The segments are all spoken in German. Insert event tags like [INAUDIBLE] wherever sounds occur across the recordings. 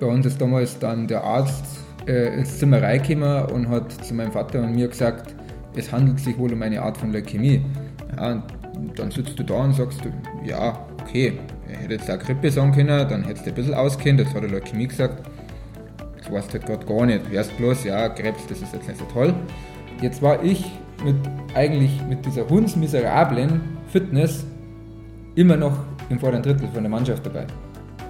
Bei uns ist damals dann der Arzt äh, ins Zimmer reingekommen und hat zu meinem Vater und mir gesagt, es handelt sich wohl um eine Art von Leukämie. Ja, dann sitzt du da und sagst, ja, okay, er hätte jetzt auch Grippe sagen können, dann hättest du ein bisschen auskennt, jetzt hat er Leukämie gesagt. Das weißt du halt gerade gar nicht. Hörst bloß, ja, Krebs, das ist jetzt nicht so toll. Jetzt war ich mit eigentlich mit dieser hundsmiserablen Fitness immer noch im vorderen Drittel von der Mannschaft dabei.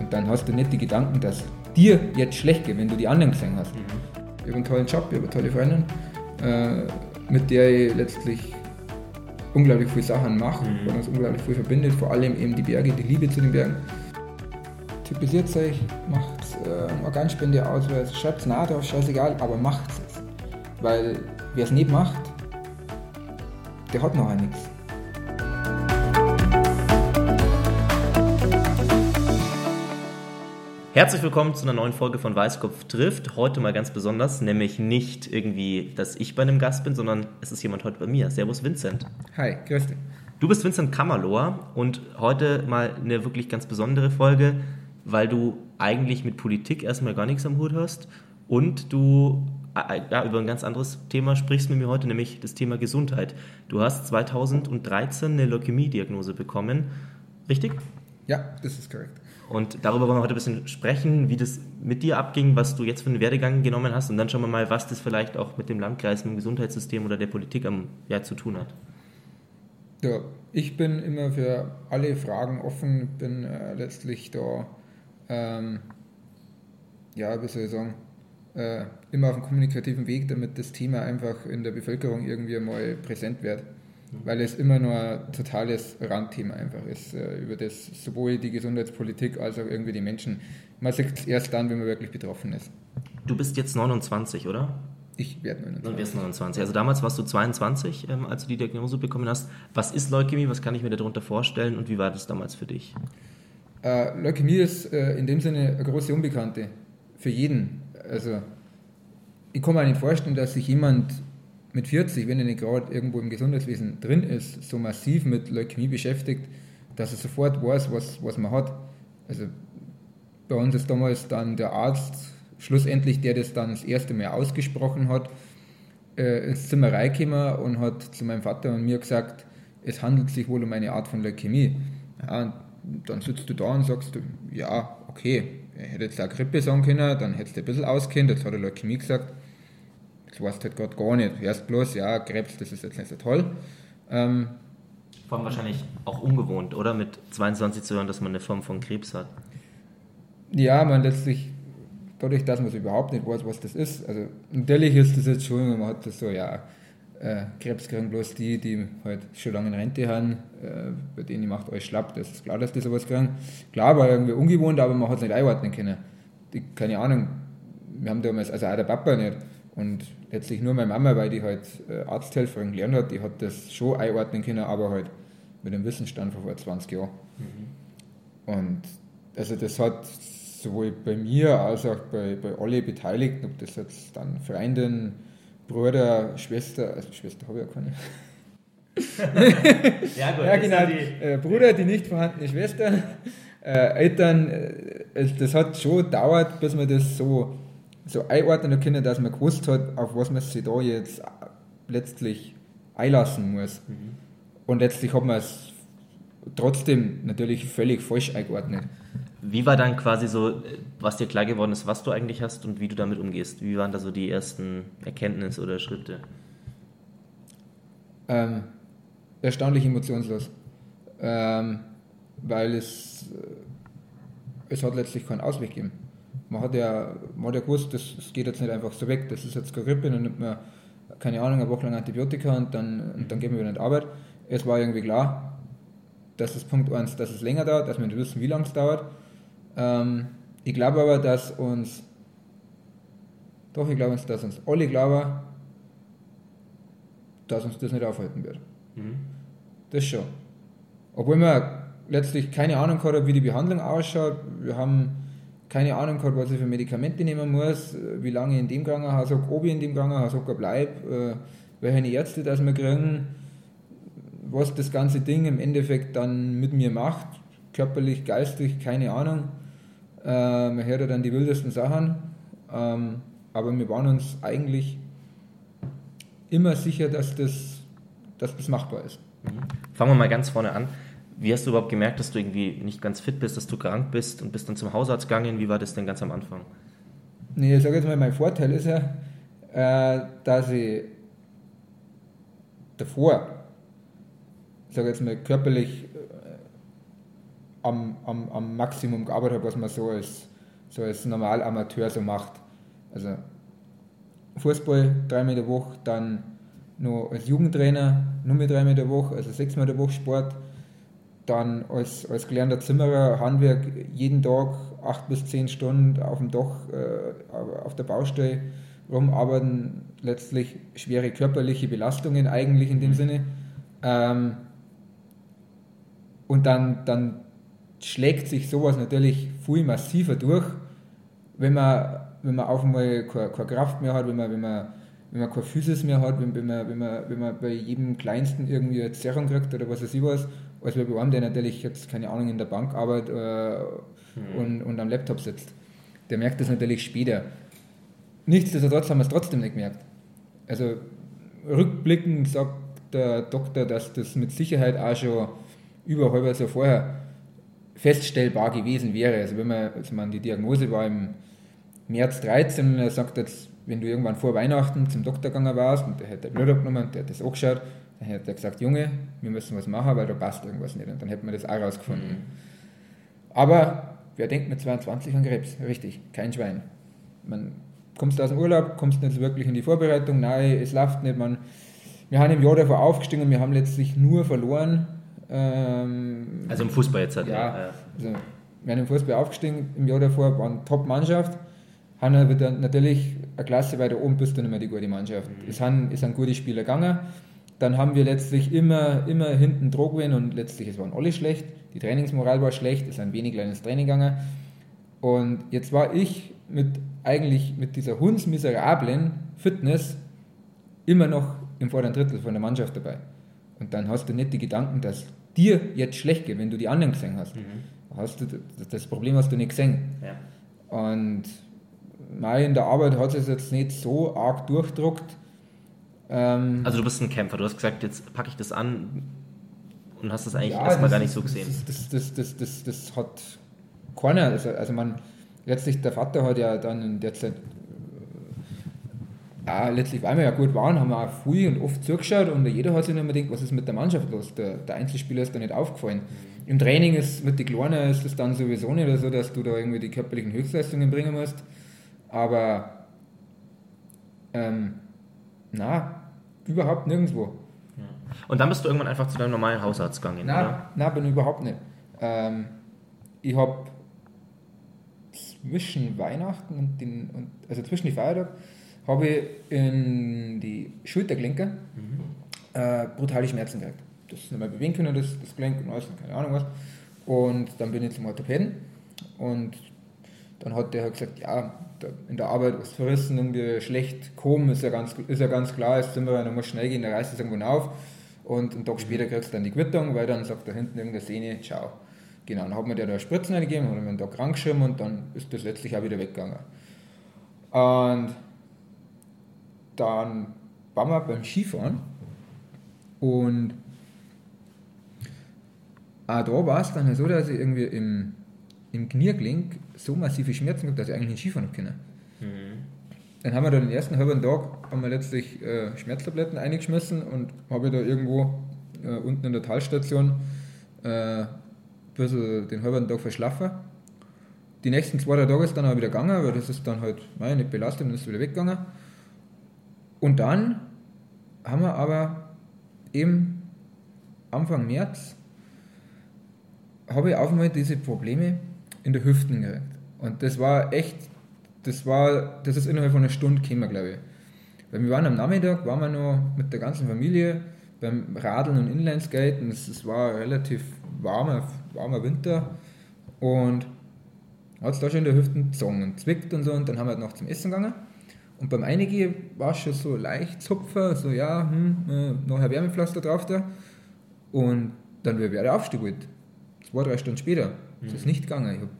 Und dann hast du nicht die Gedanken, dass dir jetzt schlecht geht, wenn du die anderen gesehen hast. Mhm. Ich habe einen tollen Job, ich habe eine tolle Freundin, äh, mit der ich letztlich unglaublich viele Sachen mache, mhm. weil uns unglaublich viel verbindet, vor allem eben die Berge, die Liebe zu den Bergen. Typisiert euch, macht äh, Organspende aus, schreibt es nach drauf, scheißegal, aber macht es. Weil wer es nicht macht, der hat noch nichts. Herzlich willkommen zu einer neuen Folge von Weißkopf trifft. Heute mal ganz besonders, nämlich nicht irgendwie, dass ich bei einem Gast bin, sondern es ist jemand heute bei mir. Servus Vincent. Hi, grüß dich. Du bist Vincent Kammerlohr und heute mal eine wirklich ganz besondere Folge, weil du eigentlich mit Politik erstmal gar nichts am Hut hast und du äh, ja, über ein ganz anderes Thema sprichst mit mir heute, nämlich das Thema Gesundheit. Du hast 2013 eine Leukämie-Diagnose bekommen, richtig? Ja, das ist korrekt. Und darüber wollen wir heute ein bisschen sprechen, wie das mit dir abging, was du jetzt für einen Werdegang genommen hast und dann schauen wir mal, was das vielleicht auch mit dem Landkreis, mit dem Gesundheitssystem oder der Politik am, ja, zu tun hat. Ja, ich bin immer für alle Fragen offen, bin äh, letztlich da, ähm, ja, wie soll ich sagen, äh, immer auf einem kommunikativen Weg, damit das Thema einfach in der Bevölkerung irgendwie mal präsent wird weil es immer nur ein totales Randthema einfach ist, äh, über das sowohl die Gesundheitspolitik als auch irgendwie die Menschen. Man sieht es erst dann, wenn man wirklich betroffen ist. Du bist jetzt 29, oder? Ich werde 29. Du wirst 29. Also damals warst du 22, ähm, als du die Diagnose bekommen hast. Was ist Leukämie? Was kann ich mir darunter vorstellen und wie war das damals für dich? Äh, Leukämie ist äh, in dem Sinne eine große Unbekannte für jeden. Also ich kann mir nicht vorstellen, dass sich jemand mit 40, wenn er nicht gerade irgendwo im Gesundheitswesen drin ist, so massiv mit Leukämie beschäftigt, dass er sofort weiß, was, was man hat. Also bei uns ist damals dann der Arzt, schlussendlich der das dann das erste Mal ausgesprochen hat, äh, ins Zimmer reingekommen und hat zu meinem Vater und mir gesagt, es handelt sich wohl um eine Art von Leukämie. Ja, dann sitzt du da und sagst, ja, okay, er hätte jetzt auch Grippe sagen können, dann hättest du ein bisschen auskennt, jetzt hat er Leukämie gesagt das weißt halt gerade gar nicht. Erst bloß, ja, Krebs, das ist jetzt nicht so toll. Ähm, Vor allem wahrscheinlich auch ungewohnt, oder? Mit 22 zu hören, dass man eine Form von Krebs hat. Ja, man letztlich, dadurch, dass man es überhaupt nicht weiß, was das ist. Also, natürlich ist das jetzt schon, man hat das so, ja, äh, Krebs kriegen bloß die, die halt schon lange in Rente haben, äh, bei denen macht alles schlapp. Das ist klar, dass die sowas kriegen. Klar, war irgendwie ungewohnt, aber man hat es nicht einordnen können. Die, keine Ahnung, wir haben damals, also auch der Papa nicht, und letztlich nur meine Mama, weil die halt äh, Arzthelferin gelernt hat, die hat das schon einordnen können, aber halt mit dem Wissensstand von vor 20 Jahren. Mhm. Und also das hat sowohl bei mir als auch bei, bei alle Beteiligten, ob das jetzt dann Freundin, Bruder, Schwester, also Schwester habe ich ja keine. [LAUGHS] ja, gut, ja, genau, die äh, Bruder, die nicht vorhandene Schwester, äh, Eltern, äh, das hat schon gedauert, bis man das so so einordnen können, dass man gewusst hat, auf was man sich da jetzt letztlich einlassen muss. Mhm. Und letztlich hat man es trotzdem natürlich völlig falsch eingeordnet. Wie war dann quasi so, was dir klar geworden ist, was du eigentlich hast und wie du damit umgehst? Wie waren da so die ersten Erkenntnisse oder Schritte? Ähm, erstaunlich emotionslos. Ähm, weil es, äh, es hat letztlich keinen Ausweg gegeben man hat ja, man hat ja gewusst, das, das geht jetzt nicht einfach so weg, das ist jetzt Grippe, dann nimmt man, keine Ahnung, eine Woche lang Antibiotika und dann, und dann gehen wir wieder in die Arbeit. Es war irgendwie klar, dass das Punkt 1, dass es länger dauert, dass wir nicht wissen, wie lange es dauert. Ähm, ich glaube aber, dass uns, doch, ich glaube, dass uns alle glauben, dass uns das nicht aufhalten wird. Mhm. Das schon. Obwohl man letztlich keine Ahnung hat, wie die Behandlung ausschaut. Wir haben keine Ahnung gehabt, was ich für Medikamente nehmen muss, wie lange ich in dem Krankenhaus habe, ob ich in dem Krankenhaus bleibe, äh, welche Ärzte das wir kriegen, was das ganze Ding im Endeffekt dann mit mir macht, körperlich, geistig, keine Ahnung. Äh, man hört ja dann die wildesten Sachen. Ähm, aber wir waren uns eigentlich immer sicher, dass das, dass das machbar ist. Mhm. Fangen wir mal ganz vorne an. Wie hast du überhaupt gemerkt, dass du irgendwie nicht ganz fit bist, dass du krank bist und bist dann zum Hausarzt gegangen? Wie war das denn ganz am Anfang? Nee, ich sage jetzt mal, mein Vorteil ist ja, äh, dass ich davor, ich sage jetzt mal, körperlich äh, am, am, am Maximum gearbeitet habe, was man so als, so als normal so macht. Also Fußball dreimal in der Woche, dann noch als Jugendtrainer nur mit dreimal in der Woche, also sechsmal in der Woche Sport, dann als, als gelernter Zimmerer Handwerk jeden Tag acht bis zehn Stunden auf dem Dach, äh, auf der Baustelle rumarbeiten, letztlich schwere körperliche Belastungen eigentlich in dem Sinne. Ähm, und dann, dann schlägt sich sowas natürlich viel massiver durch, wenn man, wenn man auf einmal keine, keine Kraft mehr hat, wenn man, wenn man, wenn man keine Physis mehr hat, wenn, wenn, man, wenn, man, wenn man bei jedem Kleinsten irgendwie eine Zerrung kriegt oder was weiß ich was, als bei einem, der natürlich jetzt, keine Ahnung, in der Bank arbeitet äh, mhm. und, und am Laptop sitzt. Der merkt das natürlich später. Nichtsdestotrotz haben wir es trotzdem nicht gemerkt. Also rückblickend sagt der Doktor, dass das mit Sicherheit auch schon über halbes Jahr vorher feststellbar gewesen wäre. Also wenn man, also man die Diagnose war im März 13 und er sagt jetzt, wenn du irgendwann vor Weihnachten zum Doktor gegangen warst und der hat der Blut abgenommen und der hat das angeschaut, dann hat er gesagt, Junge, wir müssen was machen, weil da passt irgendwas nicht. Und dann hätten wir das auch rausgefunden. Mhm. Aber wer denkt mit 22 an Krebs? Richtig, kein Schwein. Man kommst aus dem Urlaub, kommst nicht wirklich in die Vorbereitung, nein, es läuft nicht. Man, wir haben im Jahr davor aufgestiegen und wir haben letztlich nur verloren. Ähm, also im Fußball jetzt halt. Ja, ja. Also, wir haben im Fußball aufgestiegen im Jahr davor, waren Top-Mannschaft, haben aber dann natürlich eine Klasse weiter oben bist du nicht mehr die gute Mannschaft. Mhm. Es, sind, es sind gute Spieler gegangen. Dann haben wir letztlich immer, immer hinten Druck gewesen und letztlich, es waren alle schlecht. Die Trainingsmoral war schlecht, es sind wenig kleines Training gegangen. Und jetzt war ich mit eigentlich mit dieser hundsmiserablen Fitness immer noch im vorderen Drittel von der Mannschaft dabei. Und dann hast du nicht die Gedanken, dass dir jetzt schlecht geht, wenn du die anderen gesehen hast. Mhm. hast du, das Problem hast du nicht gesehen. Ja. Und mal in der Arbeit hat es jetzt nicht so arg durchdruckt. Ähm, also du bist ein Kämpfer, du hast gesagt, jetzt packe ich das an und hast das eigentlich ja, erstmal gar nicht so gesehen. Das, das, das, das, das, hat keiner, also, also man, letztlich der Vater hat ja dann in der Zeit ja, letztlich, weil wir ja gut waren, haben wir auch viel und oft zugeschaut und jeder hat sich immer gedacht, was ist mit der Mannschaft los? Der, der Einzelspieler ist da nicht aufgefallen. Im Training ist mit den Kleinen ist das dann sowieso nicht so, dass du da irgendwie die körperlichen Höchstleistungen bringen musst. Aber ähm, na, überhaupt nirgendwo. Und dann bist du irgendwann einfach zu deinem normalen Hausarzt gegangen, nein, oder? Nein, bin ich überhaupt nicht. Ähm, ich habe zwischen Weihnachten und den, und, also zwischen die Feiertage, habe ich in die Schultergelenke mhm. äh, brutale Schmerzen gehabt. Das nicht mehr bewegen können, das, das Gelenk und alles, keine Ahnung was. Und dann bin ich zum Orthopäden und dann hat der halt gesagt, ja, in der Arbeit was verrissen, irgendwie schlecht kommen, ist ja ganz, ist ja ganz klar, jetzt sind wir, dann muss schnell gehen, der reißt es irgendwo auf und einen Tag mhm. später kriegst du dann die Quittung, weil dann sagt da hinten irgendeine Sehne, ciao. Genau, dann hat mir der da Spritzen eingegeben, hat mir einen Tag krank geschrieben und dann ist das letztlich auch wieder weggegangen. Und dann waren wir beim Skifahren und auch da war es dann so, dass ich irgendwie im, im Kniergelenk so massive Schmerzen gehabt, dass ich eigentlich nicht Skifahren können. Mhm. Dann haben wir da den ersten halben Tag haben wir letztlich äh, Schmerztabletten eingeschmissen und habe da irgendwo äh, unten in der Talstation äh, bisschen den halben Tag verschlafen. Die nächsten zwei drei Tage ist dann auch wieder gegangen, weil das ist dann halt nein, nicht belastet und ist wieder weggegangen. Und dann haben wir aber eben Anfang März habe ich auf einmal diese Probleme in der Hüften gekriegt. Und das war echt, das war, das ist innerhalb von einer Stunde gekommen, glaube ich. Weil wir waren am Nachmittag, waren wir noch mit der ganzen Familie beim Radeln und Inlineskaten. Es, es war relativ warmer, warmer Winter und hat es da schon in der Hüfte gezogen und zwickt und so. Und dann haben wir halt noch zum Essen gegangen. Und beim Einigen war es schon so leicht Zupfer, so ja, hm, äh, noch ein Wärmepflaster drauf da. Und dann wäre der Aufstieg Zwei, drei Stunden später. Das ist mhm. nicht gegangen. Ich habe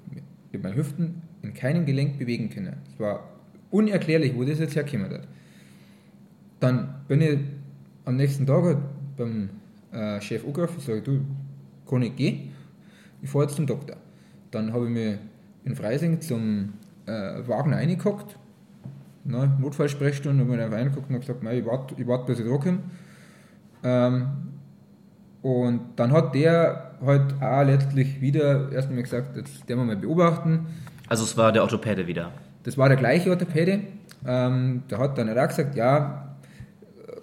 Ich habe meine Hüften in keinem Gelenk bewegen können. Es war unerklärlich, wo das jetzt herkommen hat. Dann bin ich am nächsten Tag halt beim äh, Chef angerufen und sage, du, kann ich gehen? Ich fahre jetzt zum Doktor. Dann habe ich mich in Freising zum äh, Wagen reingehockt, ne, Notfallsprechstunde, habe mir einfach reingeguckt und gesagt, ich warte, ich warte, bis ich dran komme. Ähm, und dann hat der halt auch letztlich wieder erstmal gesagt, jetzt werden wir mal beobachten. Also es war der Orthopäde wieder. Das war der gleiche Orthopäde. Ähm, der hat dann auch gesagt, ja,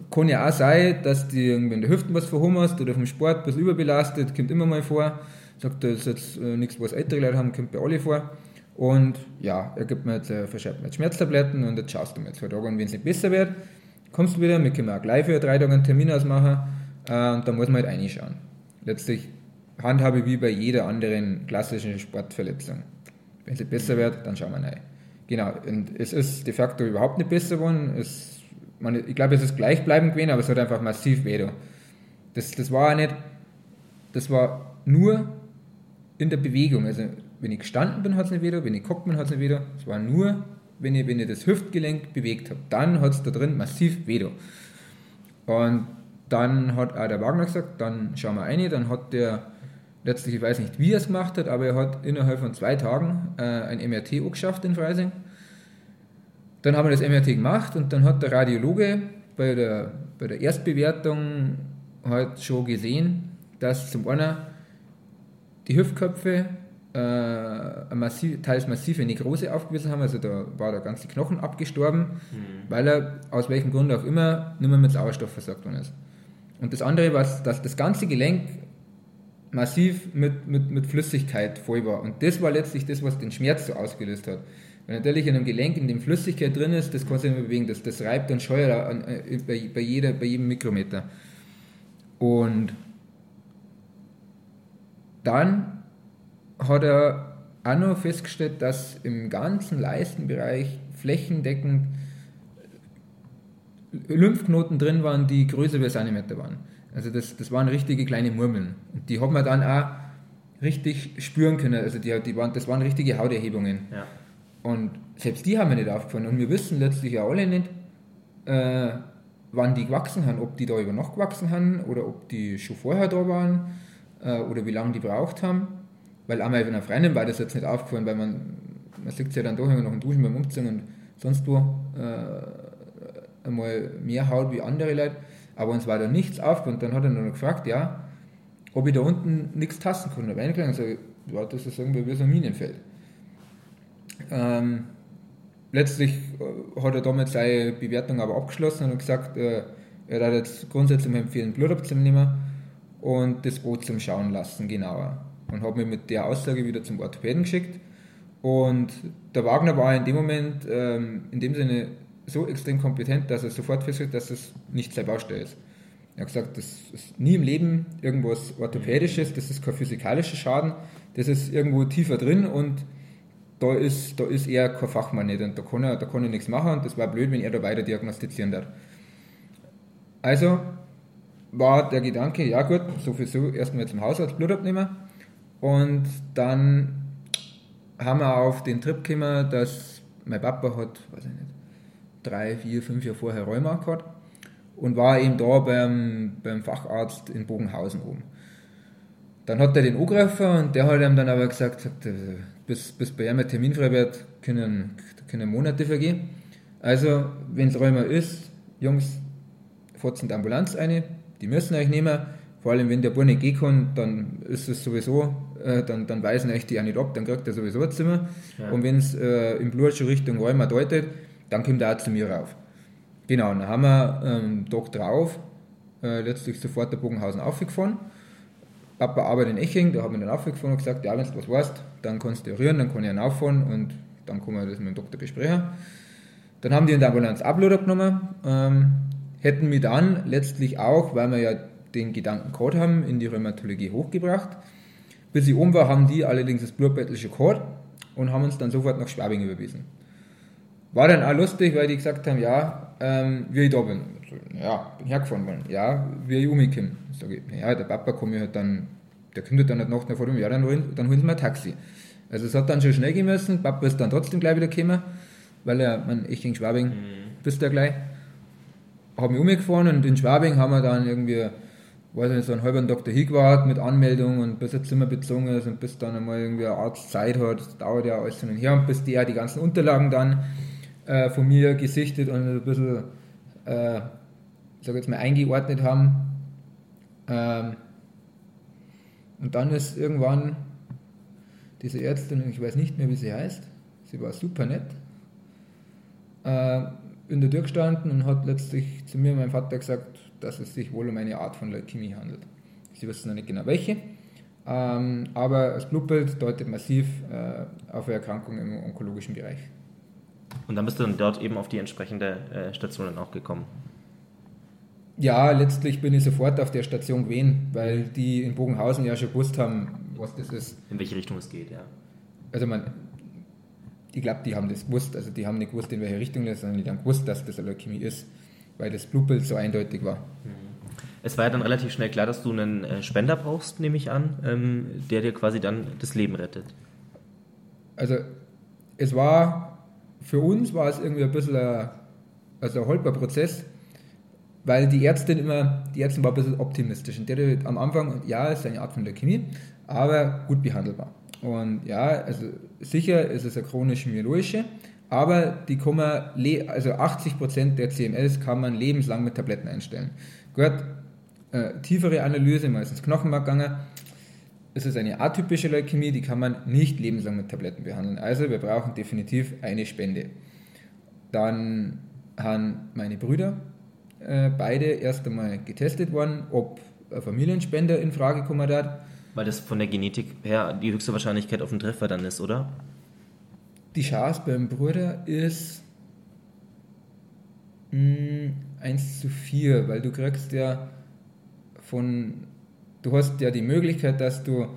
kann ja auch sein, dass du irgendwie in der Hüften was verhummerst oder vom Sport ein bisschen überbelastet, kommt immer mal vor. Sagt, das ist jetzt äh, nichts, was ältere Leute haben, kommt bei alle vor. Und ja, er gibt mir jetzt, äh, verschreibt mir jetzt Schmerztabletten und jetzt schaust du mal zwei Tage. Und wenn es nicht besser wird, kommst du wieder, wir können auch gleich für drei Tage einen Termin ausmachen äh, und dann muss man halt reinschauen. Letztlich handhabe wie bei jeder anderen klassischen Sportverletzung. Wenn nicht besser wird, dann schauen wir rein. Genau, und es ist de facto überhaupt nicht besser geworden. Es man, ich glaube, es ist gleichbleibend gewesen, aber es hat einfach massiv weh. Das, das war nicht, das war nur in der Bewegung. Also, wenn ich gestanden bin, hat es nicht weh, wenn ich geguckt bin, hat es nicht weh. Es war nur, wenn ich, wenn ich das Hüftgelenk bewegt habe. Dann hat es da drin massiv weh. Und dann hat auch der Wagner gesagt, dann schauen wir rein. Dann hat der, letztlich, ich weiß nicht, wie er es gemacht hat, aber er hat innerhalb von zwei Tagen äh, ein MRT geschafft in Freising. Dann haben wir das MRT gemacht und dann hat der Radiologe bei der, bei der Erstbewertung halt schon gesehen, dass zum einen die Hüftköpfe äh, massiv, teils massive Nekrose aufgewiesen haben, also da war der ganze Knochen abgestorben, mhm. weil er aus welchem Grund auch immer nicht mehr mit Sauerstoff versorgt worden ist. Und das andere war, dass das ganze Gelenk massiv mit, mit, mit Flüssigkeit voll war. Und das war letztlich das, was den Schmerz so ausgelöst hat. Wenn natürlich in einem Gelenk, in dem Flüssigkeit drin ist, das kannst du nicht mehr bewegen, das, das reibt und scheuert an, äh, bei, bei, jeder, bei jedem Mikrometer. Und dann hat er auch noch festgestellt, dass im ganzen Leistenbereich flächendeckend Lymphknoten drin waren, die größer eine Meter waren. Also das, das waren richtige kleine Murmeln. Und die hat man dann auch richtig spüren können. Also die, die waren, das waren richtige Hauterhebungen. Ja. Und selbst die haben wir nicht aufgefallen. Und wir wissen letztlich ja alle nicht, äh, wann die gewachsen haben, ob die da über Nacht gewachsen haben oder ob die schon vorher da waren äh, oder wie lange die braucht haben. Weil einmal bei einer Freundin war das jetzt nicht aufgefallen, weil man, man sieht ja dann doch immer noch im Duschen beim Umziehen und sonst wo äh, einmal mehr Haut wie andere Leute. Aber uns war da nichts aufgefallen. Dann hat er noch gefragt, ja, ob ich da unten nichts tasten habe ich und sage, ja, das ist irgendwie wie so ein Minenfeld. Ähm, letztlich äh, hat er damit seine Bewertung aber abgeschlossen und gesagt, äh, er hat jetzt grundsätzlich empfehlen, Blut abzunehmen und das Boot zum Schauen lassen, genauer. Und habe mich mit der Aussage wieder zum Orthopäden geschickt. Und der Wagner war in dem Moment ähm, in dem Sinne so extrem kompetent, dass er sofort feststellt, dass es nicht seine Baustelle ist. Er hat gesagt, das ist nie im Leben irgendwas Orthopädisches, das ist kein physikalischer Schaden, das ist irgendwo tiefer drin und da ist, da ist er kein Fachmann nicht und da kann, er, da kann er nichts machen und das war blöd, wenn er da weiter diagnostizieren darf. Also war der Gedanke, ja gut, sowieso erstmal zum Hausarzt Blut abnehmen und dann haben wir auf den Trip gekommen, dass mein Papa hat, weiß ich nicht, drei, vier, fünf Jahre vorher Rheuma gehabt und war eben da beim, beim Facharzt in Bogenhausen oben. Dann hat er den angegriffen und der hat ihm dann aber gesagt, sagt, bis, bis bei ihm ein Termin frei wird, können, können Monate vergehen. Also, wenn es Rheuma ist, Jungs, fahrt in die Ambulanz eine, die müssen euch nehmen. Vor allem, wenn der Bub nicht gehen kann, dann ist es sowieso, äh, dann, dann weisen euch die auch nicht ab, dann kriegt er sowieso ein Zimmer. Ja. Und wenn es äh, im Blut schon Richtung Rheuma deutet, dann kommt er auch zu mir rauf. Genau, dann haben wir ähm, Tag drauf äh, letztlich sofort der Bogenhausen aufgefahren Papa arbeitet in Eching, da haben wir dann aufgefahren und gesagt, ja, wenn du was weißt, dann kannst du rühren, dann kann ich ihn auffahren und dann können wir das mit dem Doktor besprechen. Dann haben die in der Ambulanz Upload abgenommen, ähm, hätten wir dann letztlich auch, weil wir ja den Gedanken gehabt haben, in die Rheumatologie hochgebracht. Bis ich oben war, haben die allerdings das Blutbettel schon gehabt und haben uns dann sofort nach Schwabing überwiesen. War dann auch lustig, weil die gesagt haben, ja, ähm, wie ich da bin. Ja, bin hergefahren worden. Ja, wie ich umgekommen. Sag ich, ja, der Papa kommt mir halt dann, der kommt halt dann nicht nach vor dem Jahr, dann holen, dann holen sie mir ein Taxi. Also es hat dann schon schnell gehen müssen. Papa ist dann trotzdem gleich wieder gekommen, weil er, man, ich in Schwabing, mhm. bist du gleich. Habe mich umgefahren und in Schwabing haben wir dann irgendwie, weiß nicht, so einen halben Tag dahin gewartet mit Anmeldung und bis ein Zimmer bezogen ist und bis dann einmal irgendwie ein Arzt Zeit hat, das dauert ja alles hin und her und bis der die ganzen Unterlagen dann äh, von mir gesichtet und ein bisschen, äh, sag jetzt mal, eingeordnet haben. Ähm, und dann ist irgendwann diese Ärztin, ich weiß nicht mehr, wie sie heißt, sie war super nett, äh, in der Tür gestanden und hat letztlich zu mir meinem Vater gesagt, dass es sich wohl um eine Art von Leukämie handelt. Sie wissen noch nicht genau welche, ähm, aber das Blutbild deutet massiv äh, auf eine Erkrankung im onkologischen Bereich. Und dann bist du dann dort eben auf die entsprechende äh, Station dann auch gekommen? Ja, letztlich bin ich sofort auf der Station gewesen, weil die in Bogenhausen ja schon gewusst haben, was das ist. In welche Richtung es geht, ja. Also man, ich glaube, die haben das gewusst, also die haben nicht gewusst, in welche Richtung das, sondern die haben gewusst, dass das eine Leukämie ist, weil das Blutbild so eindeutig war. Mhm. Es war ja dann relativ schnell klar, dass du einen äh, Spender brauchst, nehme ich an, ähm, der dir quasi dann das Leben rettet. Also es war, für uns war es irgendwie ein bisschen ein, also ein holper Prozess, weil die Ärztin immer, die Ärztin war ein bisschen optimistisch und der am Anfang, ja, es ist eine Art von Leukämie, aber gut behandelbar. Und ja, also sicher ist es eine chronisch-myologische, aber die kann man, also 80% der CMS kann man lebenslang mit Tabletten einstellen. Gut, äh, tiefere Analyse, meistens Knochenmark gegangen. Es ist eine atypische Leukämie, die kann man nicht lebenslang mit Tabletten behandeln. Also wir brauchen definitiv eine Spende. Dann haben meine Brüder äh, beide erst einmal getestet worden, ob ein Familienspender in Frage kommen hat. Weil das von der Genetik her die höchste Wahrscheinlichkeit auf den Treffer dann ist, oder? Die Chance beim Bruder ist mh, hm, 1 zu 4, weil du kriegst ja von, du hast ja die Möglichkeit, dass du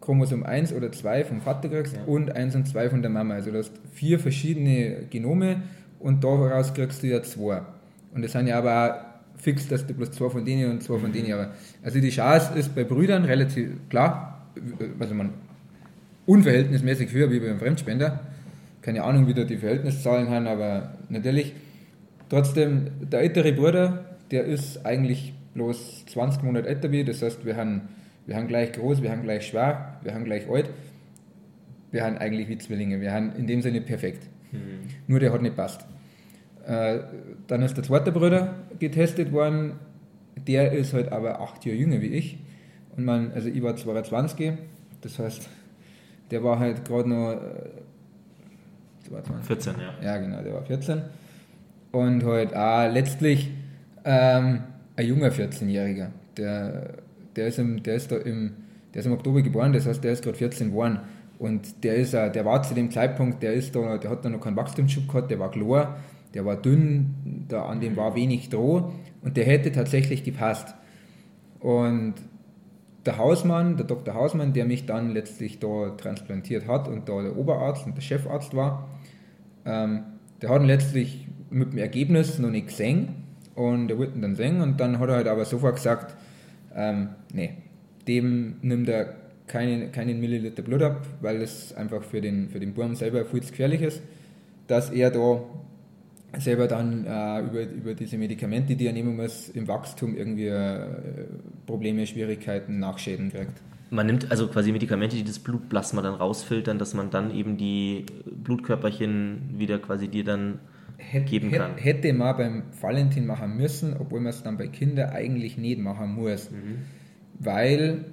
Chromosom 1 oder 2 vom Vater kriegst ja. und 1 und 2 von der Mama. Also du hast vier verschiedene Genome und daraus kriegst du ja zwei. Und es sind ja aber auch fix, dass du bloß zwei von denen und zwei von denen. Aber also die Chance ist bei Brüdern relativ klar, also man unverhältnismäßig höher wie beim Fremdspender. Keine Ahnung, wie da die Verhältniszahlen haben, aber natürlich. Trotzdem, der ältere Bruder, der ist eigentlich bloß 20 Monate älter wie, das heißt, wir haben, wir haben gleich groß, wir haben gleich schwer, wir haben gleich alt. Wir haben eigentlich wie Zwillinge, wir haben in dem Sinne perfekt. Mhm. Nur der hat nicht passt. Äh, dann ist der zweite Bruder getestet worden, der ist halt aber acht Jahre jünger wie ich. Und man, also ich war 22, das heißt, der war halt gerade noch. Äh, 22. 14, ja. Ja, genau, der war 14. Und halt auch letztlich ähm, ein junger 14-Jähriger. Der, der, ist im, der, der ist im Oktober geboren, das heißt, der ist gerade 14 geworden. Und der, ist, der war zu dem Zeitpunkt, der, ist da, der hat da noch keinen Wachstumsschub gehabt, der war klar, der war dünn, da an dem war wenig Droh und der hätte tatsächlich gepasst. Und der Hausmann, der Dr. Hausmann, der mich dann letztlich da transplantiert hat und da der Oberarzt und der Chefarzt war, ähm, der hat letztlich mit dem Ergebnis noch nicht gesehen und er wollte ihn dann sehen und dann hat er halt aber sofort gesagt, ähm, nee, dem nimmt er keinen, keinen Milliliter Blut ab, weil das einfach für den, für den Burm selber viel zu gefährlich ist, dass er da selber dann äh, über, über diese Medikamente, die er nehmen muss, im Wachstum irgendwie äh, Probleme, Schwierigkeiten, Nachschäden kriegt. Man nimmt also quasi Medikamente, die das Blutplasma dann rausfiltern, dass man dann eben die Blutkörperchen wieder quasi dir dann Hätt, geben kann. Hätte man beim Valentin machen müssen, obwohl man es dann bei Kindern eigentlich nicht machen muss. Mhm. Weil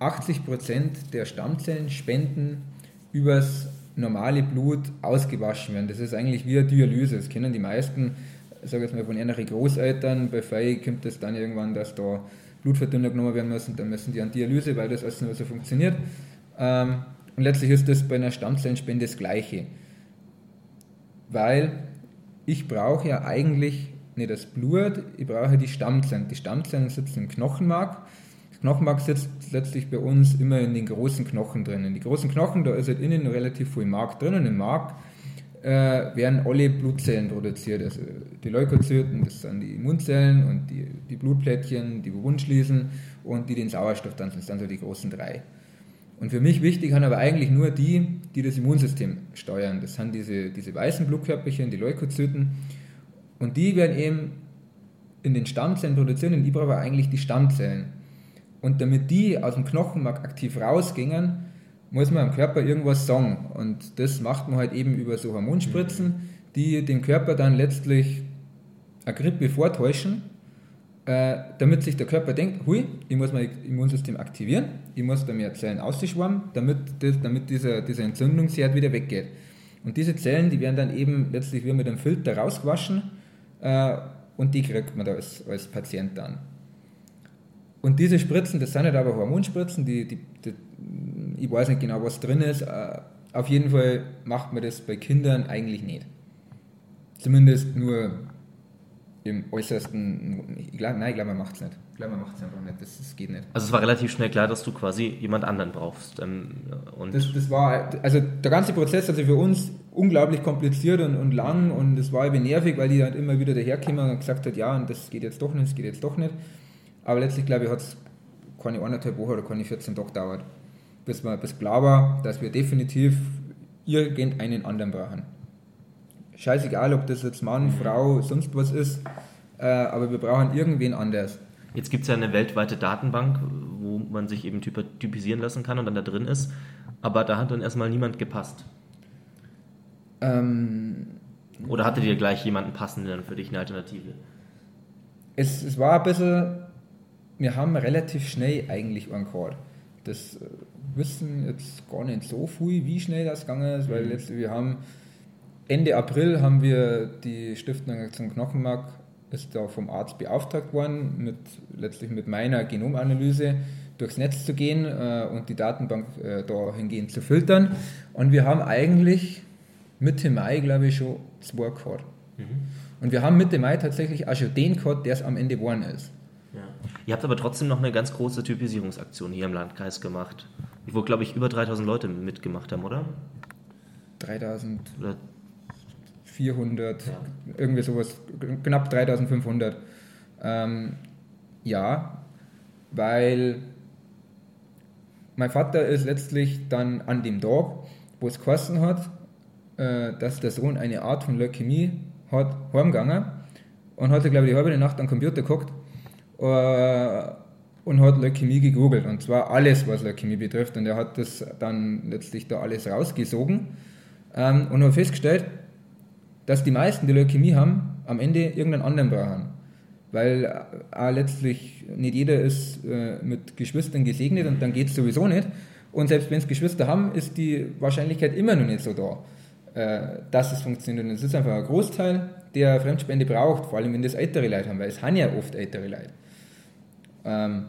80% der Stammzellen spenden übers normale Blut ausgewaschen werden. Das ist eigentlich wie eine Dialyse. Das kennen die meisten, sage jetzt mal von ihren Großeltern. Bei Fei kommt es dann irgendwann, dass da Blutverdünner genommen werden müssen. Dann müssen die an Dialyse, weil das alles nur so funktioniert. Ähm, und letztlich ist das bei einer Stammzellenspende das Gleiche. Weil ich brauche ja eigentlich nicht das Blut, ich brauche die Stammzellen. Die Stammzellen sitzen im Knochenmark Knochenmark sitzt letztlich bei uns immer in den großen Knochen drin. In die großen Knochen, da ist halt innen relativ viel Mark drin und im Mark äh, werden alle Blutzellen produziert. Also die Leukozyten, das sind die Immunzellen und die, die Blutplättchen, die Wund schließen und die den Sauerstoff dann, das sind so die großen drei. Und für mich wichtig sind aber eigentlich nur die, die das Immunsystem steuern. Das sind diese, diese weißen Blutkörperchen, die Leukozyten. Und die werden eben in den Stammzellen produziert und die brauchen eigentlich die Stammzellen. Und damit die aus dem Knochenmark aktiv rausgingen, muss man am Körper irgendwas sagen. Und das macht man halt eben über so Hormonspritzen, die dem Körper dann letztlich eine Grippe vortäuschen äh, damit sich der Körper denkt, hui, ich muss mein Immunsystem aktivieren, ich muss da mehr Zellen ausschwammen, damit, das, damit dieser, dieser Entzündungsherd wieder weggeht. Und diese Zellen, die werden dann eben letztlich wie mit einem Filter rausgewaschen äh, und die kriegt man da als, als Patient dann. Und diese Spritzen, das sind nicht aber Hormonspritzen, die, die, die, ich weiß nicht genau, was drin ist. Äh, auf jeden Fall macht man das bei Kindern eigentlich nicht. Zumindest nur im äußersten, glaub, nein, ich glaube, man macht es nicht. Ich glaube, man macht es einfach nicht, das, das, geht nicht. Also es war relativ schnell klar, dass du quasi jemand anderen brauchst. Ähm, und das, das war, also der ganze Prozess, also für uns unglaublich kompliziert und, und lang und es war eben nervig, weil die halt immer wieder daherkamen und gesagt hat, ja, und das geht jetzt doch nicht, das geht jetzt doch nicht. Aber letztlich, glaube ich, hat es keine anderthalb Wochen oder keine 14 Tage gedauert, bis, man, bis klar war, dass wir definitiv irgendeinen anderen brauchen scheißegal, ob das jetzt Mann, Frau, sonst was ist, äh, aber wir brauchen irgendwen anders. Jetzt gibt es ja eine weltweite Datenbank, wo man sich eben typisieren lassen kann und dann da drin ist, aber da hat dann erstmal niemand gepasst. Ähm, Oder hatte dir gleich jemanden passenden für dich eine Alternative? Es, es war ein bisschen, wir haben relativ schnell eigentlich einen. Das äh, wissen jetzt gar nicht so viel, wie schnell das gegangen ist, weil mhm. wir haben Ende April haben wir die Stiftung zum Knochenmark ist da vom Arzt beauftragt worden, mit, letztlich mit meiner Genomanalyse durchs Netz zu gehen äh, und die Datenbank äh, dahingehend zu filtern. Und wir haben eigentlich Mitte Mai, glaube ich, schon zwei gehabt. Mhm. Und wir haben Mitte Mai tatsächlich auch schon den gehabt, der es am Ende geworden ist. Ja. Ihr habt aber trotzdem noch eine ganz große Typisierungsaktion hier im Landkreis gemacht, wo, glaube ich, über 3000 Leute mitgemacht haben, oder? 3000. Oder 400, ja. irgendwie sowas, knapp 3500. Ähm, ja, weil mein Vater ist letztlich dann an dem Tag, wo es geheißen hat, äh, dass der Sohn eine Art von Leukämie hat, heimgegangen und hat, glaube ich, die halbe Nacht am Computer geguckt äh, und hat Leukämie gegoogelt und zwar alles, was Leukämie betrifft und er hat das dann letztlich da alles rausgesogen ähm, und hat festgestellt, dass die meisten, die Leukämie haben, am Ende irgendeinen anderen brauchen. Weil äh, letztlich nicht jeder ist äh, mit Geschwistern gesegnet und dann geht es sowieso nicht. Und selbst wenn es Geschwister haben, ist die Wahrscheinlichkeit immer noch nicht so da, äh, dass es funktioniert. Und es ist einfach ein Großteil, der Fremdspende braucht, vor allem wenn das ältere Leute haben, weil es haben ja oft ältere Leute. Ähm,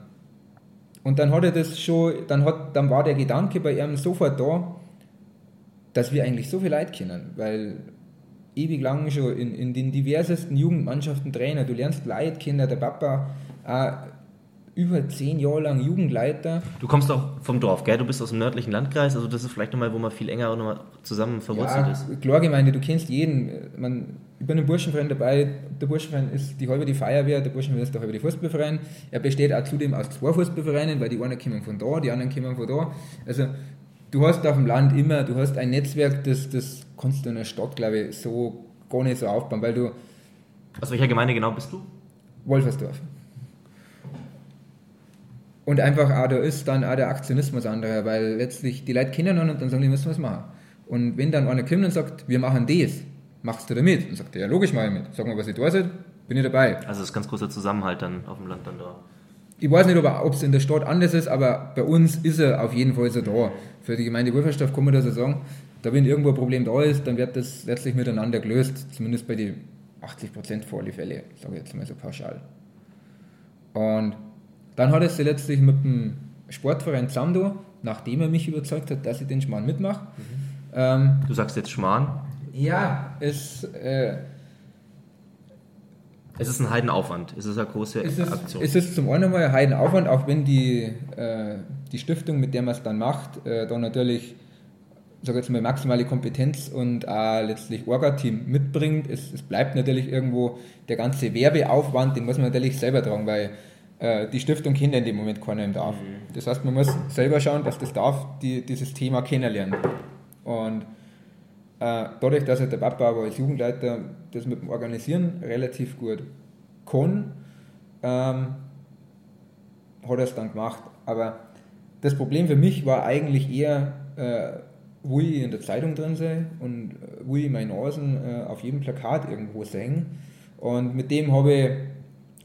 und dann hat er das schon, dann, hat, dann war der Gedanke bei ihm sofort da, dass wir eigentlich so viel Leid kennen, weil ewig lang schon in, in den diversesten Jugendmannschaften Trainer. Du lernst Leute kennen, der Papa äh, über zehn Jahre lang Jugendleiter. Du kommst auch vom Dorf, gell? Du bist aus dem nördlichen Landkreis, also das ist vielleicht nochmal, wo man viel enger nochmal zusammen verwurzelt ja, ist. Klargemeinde, du kennst jeden. Man, ich bin im Burschenverein dabei. Der Burschenverein ist die halbe die Feuerwehr, der Burschenverein ist der halbe die Fußballverein. Er besteht auch zudem aus zwei Fußballvereinen, weil die einen kommen von da, die anderen kommen von da. Also du hast auf dem Land immer, du hast ein Netzwerk, das, das kannst du in der Stadt, glaube ich, so gar nicht so aufbauen, weil du... Aus welcher Gemeinde genau bist du? Wolfersdorf. Und einfach auch da ist dann auch der Aktionismus anderer, weil letztlich die Leute kennen und dann sagen die, müssen wir es machen. Und wenn dann einer kommt und sagt, wir machen das, machst du da mit? Dann sagt er, ja logisch mache ich mit. Sag mal, was ich da bin ich dabei. Also das ist ganz großer Zusammenhalt dann auf dem Land dann da. Ich weiß nicht, ob es in der Stadt anders ist, aber bei uns ist er auf jeden Fall so da. Für die Gemeinde Wolfersdorf kann man das so sagen. Da wenn irgendwo ein Problem da ist, dann wird das letztlich miteinander gelöst. Zumindest bei den 80 Prozent vor alle Fälle, sage ich jetzt mal so pauschal. Und dann hat es sie letztlich mit dem Sportverein Zando, nachdem er mich überzeugt hat, dass ich den Schmarrn mitmache. Mhm. Ähm, du sagst jetzt Schmarrn? Ja, es, äh, es ist ein Heidenaufwand. Es ist eine große es ist, Aktion. Es ist zum einen mal ein Heidenaufwand, auch wenn die, äh, die Stiftung, mit der man es dann macht, äh, da natürlich sage jetzt mal, maximale Kompetenz und auch letztlich Orga-Team mitbringt. Es, es, bleibt natürlich irgendwo der ganze Werbeaufwand, den muss man natürlich selber tragen, weil äh, die Stiftung kennt in dem Moment keiner im Dorf. Mhm. Das heißt, man muss selber schauen, dass das Dorf die, dieses Thema kennenlernt. Und äh, dadurch, dass halt der Papa aber als Jugendleiter das mit dem Organisieren relativ gut kann, ähm, hat er es dann gemacht. Aber das Problem für mich war eigentlich eher, äh, wo ich in der Zeitung drin sei und äh, wo ich meine Nasen äh, auf jedem Plakat irgendwo sehen. Und mit dem habe ich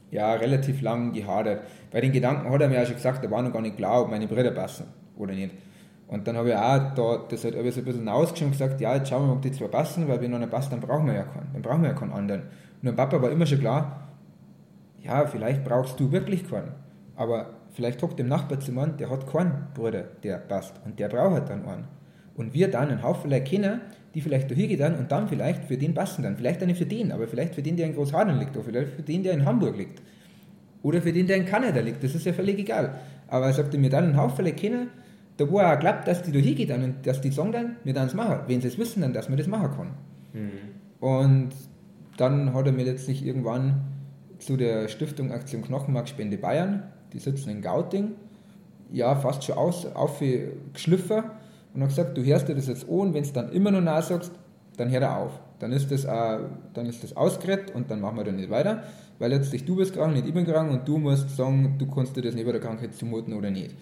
ja relativ lang gehadert. Bei den Gedanken hat er mir auch schon gesagt, da war noch gar nicht klar, ob meine Brüder passen oder nicht. Und dann habe ich auch da das halt ein bisschen ausgeschaut und gesagt, ja, jetzt schauen wir mal, ob die zwei passen, weil wenn einer passt, dann brauchen wir ja keinen. Dann brauchen wir ja keinen anderen. Und dem Papa war immer schon klar, ja, vielleicht brauchst du wirklich keinen. Aber vielleicht hockt im Nachbarzimmer, der hat keinen Bruder, der passt. Und der braucht halt dann einen. Und wir dann einen Haufen kennen, die vielleicht da hingehen dann und dann vielleicht für den passen dann. Vielleicht nicht für den, aber vielleicht für den, der in Großhadern liegt, oder vielleicht für den, der in Hamburg liegt. Oder für den, der in Kanada liegt. Das ist ja völlig egal. Aber er sagte mir dann einen Haufen kennen, da wo er glaubt, dass die da hingehen dann und dass die sagen dann, wir dann es machen. Wenn sie es wissen, dann, dass man das machen kann. Mhm. Und dann hat er mir letztlich irgendwann zu der Stiftung Aktion Knochenmarkspende Bayern, die sitzen in Gauting, ja, fast schon aus, aufgeschliffen und hat gesagt, du hörst dir das jetzt an, wenn du dann immer noch Nein sagst, dann hör da auf. Dann ist das, auch, dann ist das ausgerettet und dann machen wir da nicht weiter, weil letztlich du bist krank, nicht ich bin krank und du musst sagen, du kannst dir das neben der Krankheit zumuten oder nicht.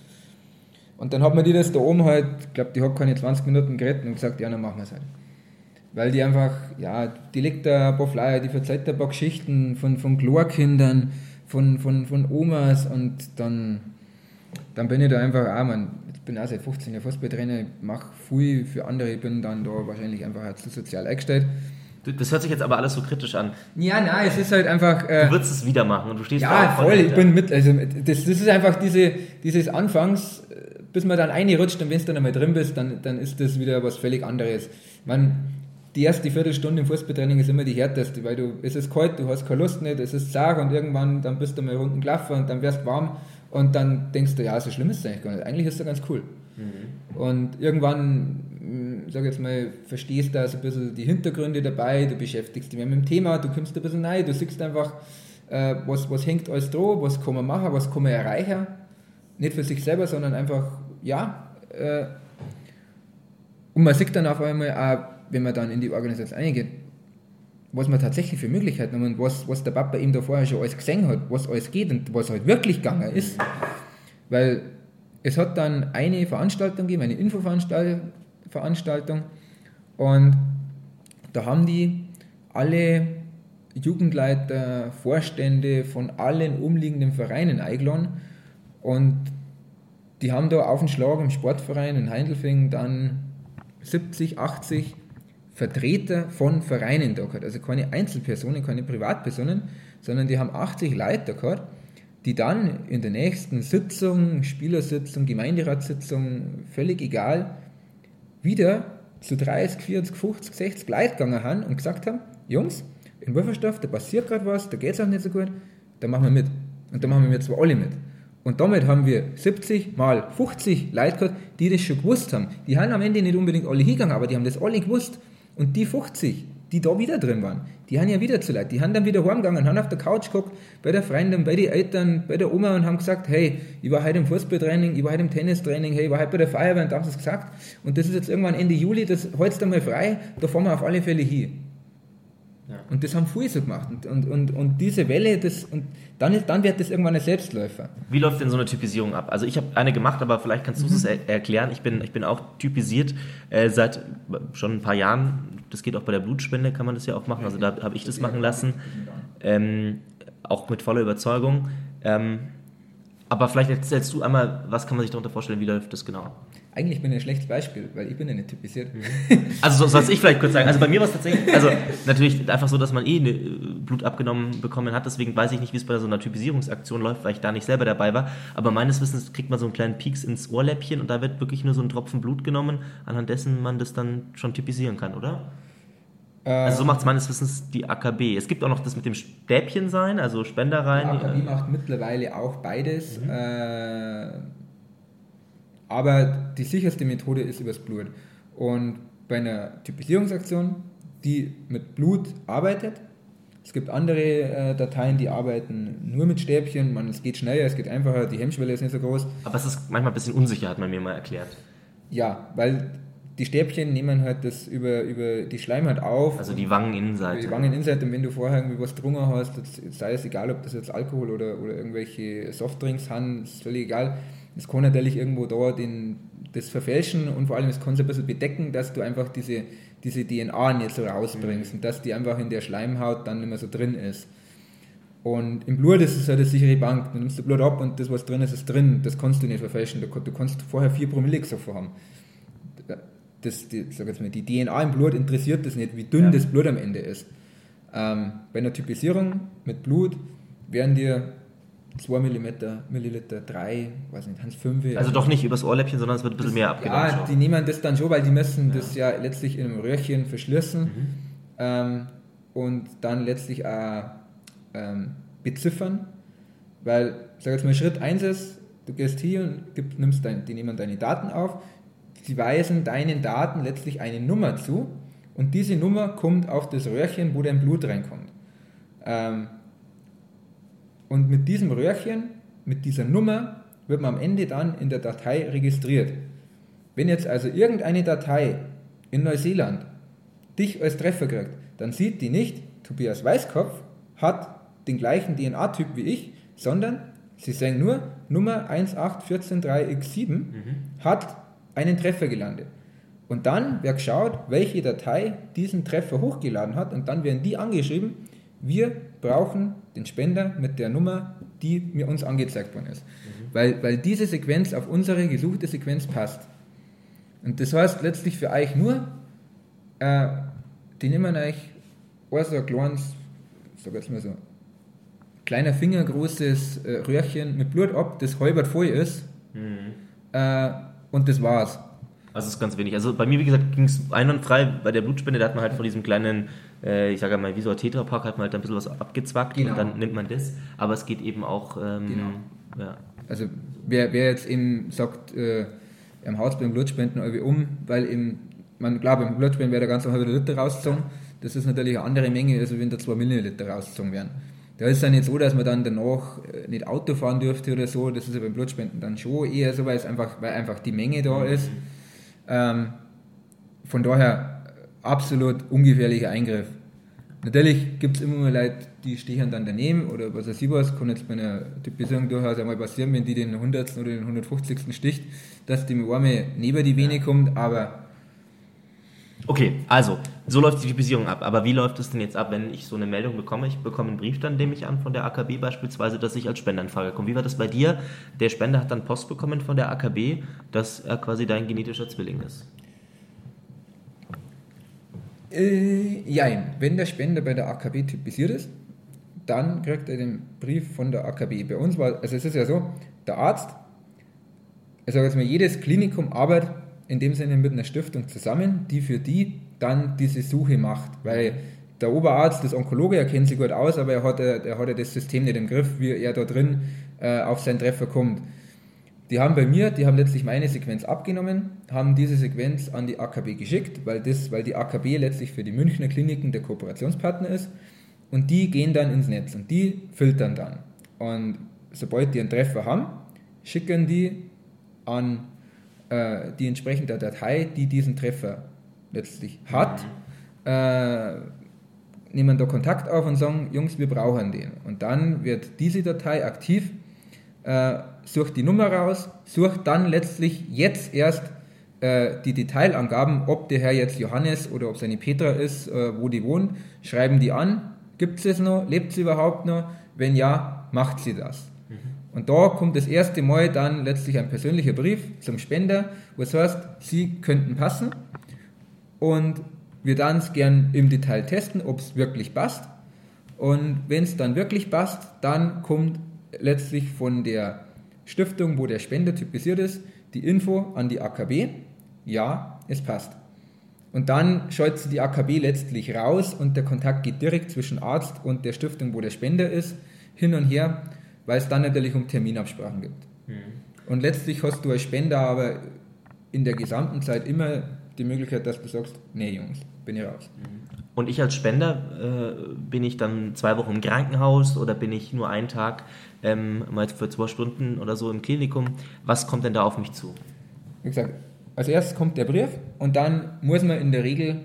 Und dann hat man die das da oben halt, ich glaube, die hat keine 20 Minuten geredet und gesagt, ja, dann machen wir es halt. Weil die einfach, ja, die legt da ein paar Flyer, die verzeiht ein paar Geschichten von, von Chlorkindern, von, von, von Omas und dann, dann bin ich da einfach auch, man, ich bin auch seit 15 Jahren Fußballtrainer, ich mache viel für andere, ich bin dann da wahrscheinlich einfach zu sozial eingestellt. Das hört sich jetzt aber alles so kritisch an. Ja, nein, es ist halt einfach. Äh, du würdest es wieder machen und du stehst Ja, voll, ich bin mit. Also, das, das ist einfach diese, dieses Anfangs, bis man dann reinrutscht und wenn du dann einmal drin bist, dann, dann ist das wieder was völlig anderes. Man, die erste Viertelstunde im Fußballtraining ist immer die härteste, weil du, es ist kalt, du hast keine Lust nicht, es ist zart und irgendwann, dann bist du mal unten gelaufen und dann wirst du warm und dann denkst du, ja, so schlimm ist es eigentlich gar nicht. Eigentlich ist es ganz cool. Mhm. Und irgendwann, hm, sag ich jetzt mal, verstehst du also ein bisschen die Hintergründe dabei, du beschäftigst dich mehr mit dem Thema, du kommst ein bisschen rein, du siehst einfach, äh, was, was hängt alles dran, was kann man machen, was kann man erreichen. Nicht für sich selber, sondern einfach ja, äh, und man sieht dann auf einmal auch, wenn man dann in die Organisation eingeht, was man tatsächlich für Möglichkeiten haben und was, was der Papa ihm da vorher schon alles gesehen hat, was alles geht und was halt wirklich gegangen ist. Weil es hat dann eine Veranstaltung gegeben, eine Infoveranstaltung. Und da haben die alle Jugendleiter, Vorstände von allen umliegenden Vereinen eingeladen. Und die haben da auf den Schlag im Sportverein in Heindelfing dann 70, 80 Vertreter von Vereinen da gehabt. Also keine Einzelpersonen, keine Privatpersonen, sondern die haben 80 Leute gehabt, die dann in der nächsten Sitzung, Spielersitzung, Gemeinderatssitzung, völlig egal, wieder zu 30, 40, 50, 60 Leute gegangen haben und gesagt haben, Jungs, in Wolferstorf, da passiert gerade was, da geht es auch nicht so gut, da machen wir mit. Und da machen wir zwar alle mit. Und damit haben wir 70 mal 50 Leute gehabt, die das schon gewusst haben. Die haben am Ende nicht unbedingt alle hingegangen, aber die haben das alle gewusst. Und die 50, die da wieder drin waren, die haben ja wieder zu Leid. Die haben dann wieder heimgegangen, haben auf der Couch geguckt, bei der Freundin, bei den Eltern, bei der Oma und haben gesagt, hey, ich war heute im Fußballtraining, ich war heute im Tennistraining, hey, ich war heute bei der Feuerwehr und haben sie es gesagt. Und das ist jetzt irgendwann Ende Juli, das holst du mal frei, da fahren wir auf alle Fälle hin. Ja. Und das haben viele so gemacht. Und, und, und, und diese Welle, das, und dann, ist, dann wird das irgendwann ein Selbstläufer. Wie läuft denn so eine Typisierung ab? Also ich habe eine gemacht, aber vielleicht kannst du mhm. es er erklären. Ich bin, ich bin auch typisiert äh, seit schon ein paar Jahren. Das geht auch bei der Blutspende, kann man das ja auch machen. Also da habe ich das machen lassen. Ähm, auch mit voller Überzeugung. Ähm, aber vielleicht erzählst du einmal, was kann man sich darunter vorstellen, wie läuft das genau? Eigentlich bin ich ein schlechtes Beispiel, weil ich bin ja nicht typisiert. Mhm. Also so soll ich vielleicht kurz sagen. Also bei mir war es tatsächlich, also natürlich einfach so, dass man eh Blut abgenommen bekommen hat. Deswegen weiß ich nicht, wie es bei so einer Typisierungsaktion läuft, weil ich da nicht selber dabei war. Aber meines Wissens kriegt man so einen kleinen Pieks ins Ohrläppchen und da wird wirklich nur so ein Tropfen Blut genommen, anhand dessen man das dann schon typisieren kann, oder? Also so macht es meines Wissens die AKB. Es gibt auch noch das mit dem Stäbchen sein, also Spendereien. Die AKB macht mittlerweile auch beides. Mhm. Äh, aber die sicherste Methode ist übers Blut. Und bei einer Typisierungsaktion, die mit Blut arbeitet, Es gibt andere äh, Dateien, die arbeiten nur mit Stäbchen. Man, es geht schneller, es geht einfacher, die Hemmschwelle ist nicht so groß. Aber es ist manchmal ein bisschen unsicher, hat man mir mal erklärt. Ja, weil die Stäbchen nehmen halt das über, über die Schleimhaut auf. Also die Wangeninnenseite. Die Wangeninnenseite. Und wenn du vorher irgendwie was drungen hast, sei es egal, ob das jetzt Alkohol oder, oder irgendwelche Softdrinks haben, ist völlig egal. Es kann natürlich irgendwo da den, das verfälschen und vor allem es kann es ein bisschen bedecken, dass du einfach diese, diese DNA nicht so rausbringst mhm. und dass die einfach in der Schleimhaut dann nicht mehr so drin ist. Und im Blut ist es halt eine sichere Bank. Du nimmst das Blut ab und das, was drin ist, ist drin. Das kannst du nicht verfälschen. Du kannst vorher 4 Promille gesoffen haben das, die, sag jetzt mal, die DNA im Blut interessiert das nicht, wie dünn ja. das Blut am Ende ist. Ähm, bei einer Typisierung mit Blut werden dir 2 mm, Milliliter, 3, weiß nicht, 1,5. Also doch nicht übers Ohrläppchen, sondern es wird ein bisschen das, mehr abgenommen. Ja, die nehmen das dann schon, weil die müssen ja. das ja letztlich in einem Röhrchen verschließen mhm. ähm, und dann letztlich auch ähm, beziffern, weil, sag jetzt mal, Schritt 1 ist, du gehst hier und gib, nimmst dein, die nehmen deine Daten auf, Sie weisen deinen Daten letztlich eine Nummer zu und diese Nummer kommt auf das Röhrchen, wo dein Blut reinkommt. Ähm, und mit diesem Röhrchen, mit dieser Nummer, wird man am Ende dann in der Datei registriert. Wenn jetzt also irgendeine Datei in Neuseeland dich als Treffer kriegt, dann sieht die nicht, Tobias Weißkopf hat den gleichen DNA-Typ wie ich, sondern sie sagen nur, Nummer 18143X7 mhm. hat einen Treffer gelandet. Und dann wird geschaut, welche Datei diesen Treffer hochgeladen hat und dann werden die angeschrieben, wir brauchen den Spender mit der Nummer, die mir uns angezeigt worden ist. Mhm. Weil, weil diese Sequenz auf unsere gesuchte Sequenz passt. Und das heißt letztlich für euch nur, äh, die nehmen euch also ein kleines, sag jetzt mal so, kleiner fingergroßes äh, Röhrchen mit Blut ab, das halbert voll ist. Mhm. Äh, und das war's. Also das ist ganz wenig. Also bei mir, wie gesagt, ging es einwandfrei bei der Blutspende, da hat man halt von diesem kleinen, äh, ich sage mal, wie so ein Tetrapack, hat man halt ein bisschen was abgezwackt genau. und dann nimmt man das. Aber es geht eben auch, ähm, genau. ja. Also wer, wer jetzt eben sagt, äh, am Haus beim Blutspenden irgendwie um, weil eben, man klar, beim Blutspenden wäre der ganze halbe Liter rausgezogen. Das ist natürlich eine andere Menge, als wenn da zwei Milliliter rausgezogen werden. Da ist es dann nicht so, dass man dann danach äh, nicht Auto fahren dürfte oder so. Das ist ja beim Blutspenden dann schon eher so, weil, es einfach, weil einfach die Menge da mhm. ist. Ähm, von daher absolut ungefährlicher Eingriff. Natürlich gibt es immer mal Leute, die stehen dann daneben oder was weiß ich was, kann jetzt bei einer Typisierung durchaus einmal passieren, wenn die den 100. oder den 150. sticht, dass die Arme neben die Vene kommt, aber Okay, also, so läuft die Typisierung ab. Aber wie läuft es denn jetzt ab, wenn ich so eine Meldung bekomme? Ich bekomme einen Brief dann, nehme ich an, von der AKB beispielsweise, dass ich als Spender komme. Wie war das bei dir? Der Spender hat dann Post bekommen von der AKB, dass er quasi dein genetischer Zwilling ist. Äh, jein. Wenn der Spender bei der AKB typisiert ist, dann kriegt er den Brief von der AKB. Bei uns war, also es ist ja so, der Arzt, ich sage jetzt mal, jedes Klinikum arbeitet in dem Sinne mit einer Stiftung zusammen, die für die dann diese Suche macht, weil der Oberarzt, das Onkologe, er kennt sich gut aus, aber er hat, er hat ja das System nicht im Griff, wie er da drin äh, auf seinen Treffer kommt. Die haben bei mir, die haben letztlich meine Sequenz abgenommen, haben diese Sequenz an die AKB geschickt, weil, das, weil die AKB letztlich für die Münchner Kliniken der Kooperationspartner ist und die gehen dann ins Netz und die filtern dann. Und sobald die einen Treffer haben, schicken die an äh, die entsprechende Datei, die diesen Treffer letztlich hat, mhm. äh, nehmen da Kontakt auf und sagen, Jungs, wir brauchen den. Und dann wird diese Datei aktiv, äh, sucht die Nummer raus, sucht dann letztlich jetzt erst äh, die Detailangaben, ob der Herr jetzt Johannes oder ob seine Petra ist, äh, wo die wohnt, schreiben die an, gibt es es noch, lebt sie überhaupt noch? Wenn ja, macht sie das. Und da kommt das erste Mal dann letztlich ein persönlicher Brief zum Spender, wo es heißt, Sie könnten passen und wir dann es gern im Detail testen, ob es wirklich passt. Und wenn es dann wirklich passt, dann kommt letztlich von der Stiftung, wo der Spender typisiert ist, die Info an die AKB, ja, es passt. Und dann schaltet sie die AKB letztlich raus und der Kontakt geht direkt zwischen Arzt und der Stiftung, wo der Spender ist, hin und her weil es dann natürlich um Terminabsprachen gibt. Mhm. Und letztlich hast du als Spender aber in der gesamten Zeit immer die Möglichkeit, dass du sagst, nee Jungs, bin ich raus. Mhm. Und ich als Spender, äh, bin ich dann zwei Wochen im Krankenhaus oder bin ich nur einen Tag ähm, mal für zwei Stunden oder so im Klinikum? Was kommt denn da auf mich zu? Wie gesagt, als erstes kommt der Brief und dann muss man in der Regel,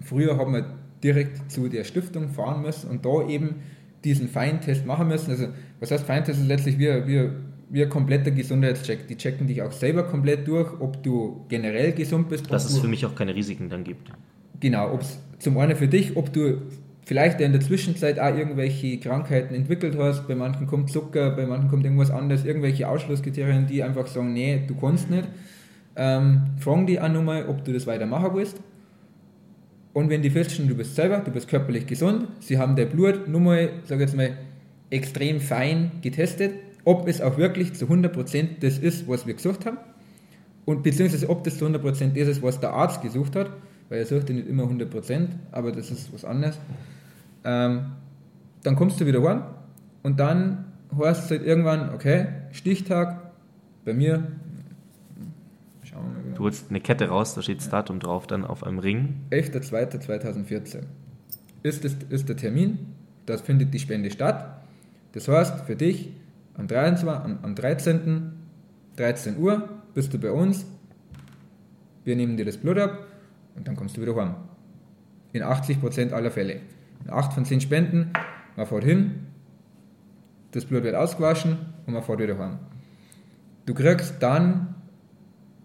früher haben wir direkt zu der Stiftung fahren müssen und da eben diesen Feintest machen müssen. Also, was heißt Feintest? ist letztlich wie, wie, wie ein kompletter Gesundheitscheck. Die checken dich auch selber komplett durch, ob du generell gesund bist. Dass es für mich auch keine Risiken dann gibt. Genau, ob es zum einen für dich, ob du vielleicht in der Zwischenzeit auch irgendwelche Krankheiten entwickelt hast. Bei manchen kommt Zucker, bei manchen kommt irgendwas anderes, irgendwelche Ausschlusskriterien, die einfach sagen, nee, du kannst nicht. Ähm, fragen die auch nochmal, ob du das weitermachen willst. Und wenn die feststellen, du bist selber, du bist körperlich gesund, sie haben dein Blut nur mal, sag jetzt mal, extrem fein getestet, ob es auch wirklich zu 100% das ist, was wir gesucht haben, und beziehungsweise ob das zu 100% das ist, was der Arzt gesucht hat, weil er sucht ja nicht immer 100%, aber das ist was anderes. Ähm, dann kommst du wieder heim und dann heißt es halt irgendwann, okay, Stichtag, bei mir Du holst eine Kette raus, da steht das Datum drauf, dann auf einem Ring. 11.02.2014 ist, das, ist der Termin, da findet die Spende statt. Das heißt, für dich am, 23, am, am 13. 13 Uhr bist du bei uns, wir nehmen dir das Blut ab und dann kommst du wieder heim. In 80% aller Fälle. In 8 von 10 Spenden, man fährt hin, das Blut wird ausgewaschen und man fährt wieder heim. Du kriegst dann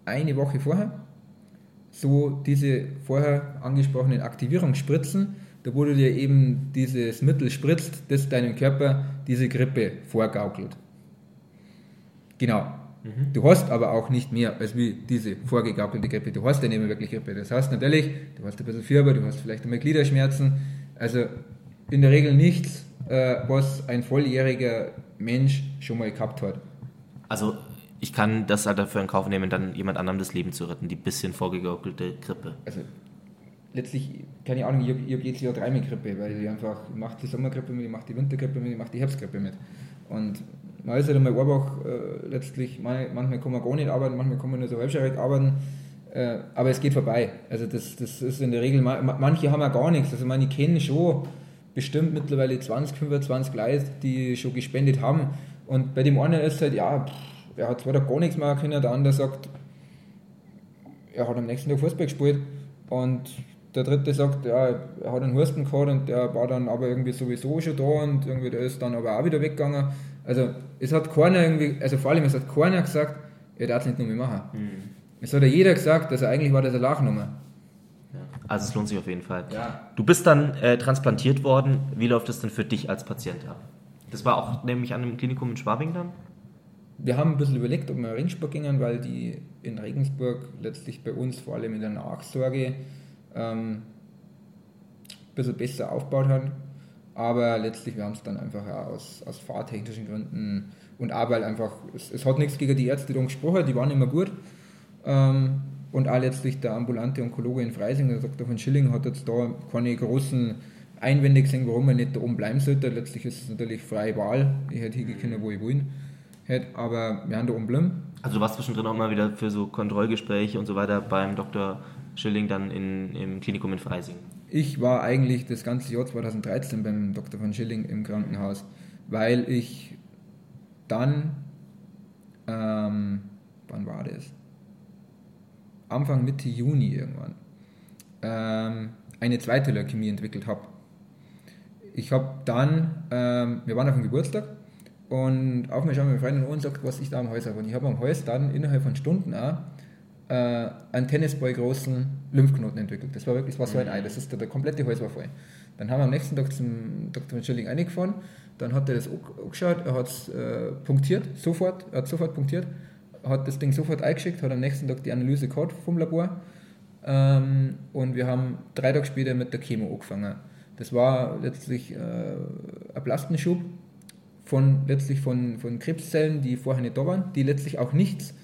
eine Woche vorher. So diese vorher angesprochenen Aktivierungsspritzen, da wurde dir eben dieses Mittel spritzt, das deinem Körper diese Grippe vorgaukelt. Genau. Mhm. Du hast aber auch nicht mehr als wie diese vorgegaukelte Grippe. Du hast ja nicht mehr wirklich Grippe. Das heißt natürlich, du hast ein bisschen Fieber, du hast vielleicht einmal Gliederschmerzen. Also in der Regel nichts, äh, was ein volljähriger Mensch schon mal gehabt hat. Also ich kann das halt dafür in Kauf nehmen, dann jemand anderem das Leben zu retten, die bisschen vorgegaukelte Grippe. Also letztlich, keine Ahnung, ich habe hab jedes Jahr dreimal Grippe, weil ich einfach, ich mache die Sommergrippe mit, ich mache die Wintergrippe mit, ich mache die Herbstgrippe mit. Und man ist halt einmal einfach äh, letztlich, manchmal kann man gar nicht arbeiten, manchmal kann man nur so halbscharrig arbeiten, äh, aber es geht vorbei. Also das, das ist in der Regel, manche haben ja gar nichts. Also meine, ich kenne schon bestimmt mittlerweile 20, 25 Leute, die schon gespendet haben. Und bei dem einen ist halt, ja, er hat zwar da gar nichts mehr können, der andere sagt, er hat am nächsten Tag Fußball gespielt und der dritte sagt, ja, er hat einen Husten gehabt und der war dann aber irgendwie sowieso schon da und irgendwie der ist dann aber auch wieder weggegangen. Also es hat keiner irgendwie, also vor allem es hat keiner gesagt, er darf es nicht mehr machen. Mhm. Es hat ja jeder gesagt, also eigentlich war das eine Lachnummer. Also es lohnt sich auf jeden Fall. Ja. Du bist dann äh, transplantiert worden. Wie läuft es denn für dich als Patient ab? Das war auch nämlich an einem Klinikum in Schwabing dann? wir haben ein bisschen überlegt, ob wir Regensburg gingen, weil die in Regensburg letztlich bei uns vor allem in der Nachsorge ähm, ein bisschen besser aufgebaut haben. Aber letztlich, wir haben es dann einfach aus, aus fahrtechnischen Gründen und auch weil einfach, es, es, hat nichts gegen die Ärzte da gesprochen, die waren immer gut. Ähm, und auch letztlich der ambulante Onkologe in Freising, der Dr. von Schilling, hat jetzt da keine großen Einwände gesehen, warum er nicht da oben bleiben sollte. Letztlich ist es natürlich freie Wahl. Ich hätte hingehen können, wo ich will hätte, aber wir haben da umblieben. Also du warst zwischendrin auch mal wieder für so Kontrollgespräche und so weiter beim Dr. Schilling dann in, im Klinikum in Freising? Ich war eigentlich das ganze Jahr 2013 beim Dr. von Schilling im Krankenhaus, weil ich dann, ähm, wann war das? Anfang Mitte Juni irgendwann, ähm, eine zweite Leukämie entwickelt habe. Ich habe dann, ähm, wir waren auf dem Geburtstag und auf mich schauen meine Freundin und sagt, was ich da am Hals habe. Und ich habe am Hals dann innerhalb von Stunden auch äh, einen Tennisball großen Lymphknoten entwickelt. Das war wirklich, das war so ein Ei, das ist der, der komplette Hals war voll. Dann haben wir am nächsten Tag zum Dr. Schilling eingefahren, dann hat er das angeschaut, er hat es äh, punktiert, sofort, er hat sofort punktiert, hat das Ding sofort eingeschickt, hat am nächsten Tag die Analyse gehabt vom Labor ähm, und wir haben drei Tage später mit der Chemo angefangen. Das war letztlich äh, ein Plastenschub, von letztlich von, von Krebszellen, die vorher nicht da waren, die letztlich auch nichts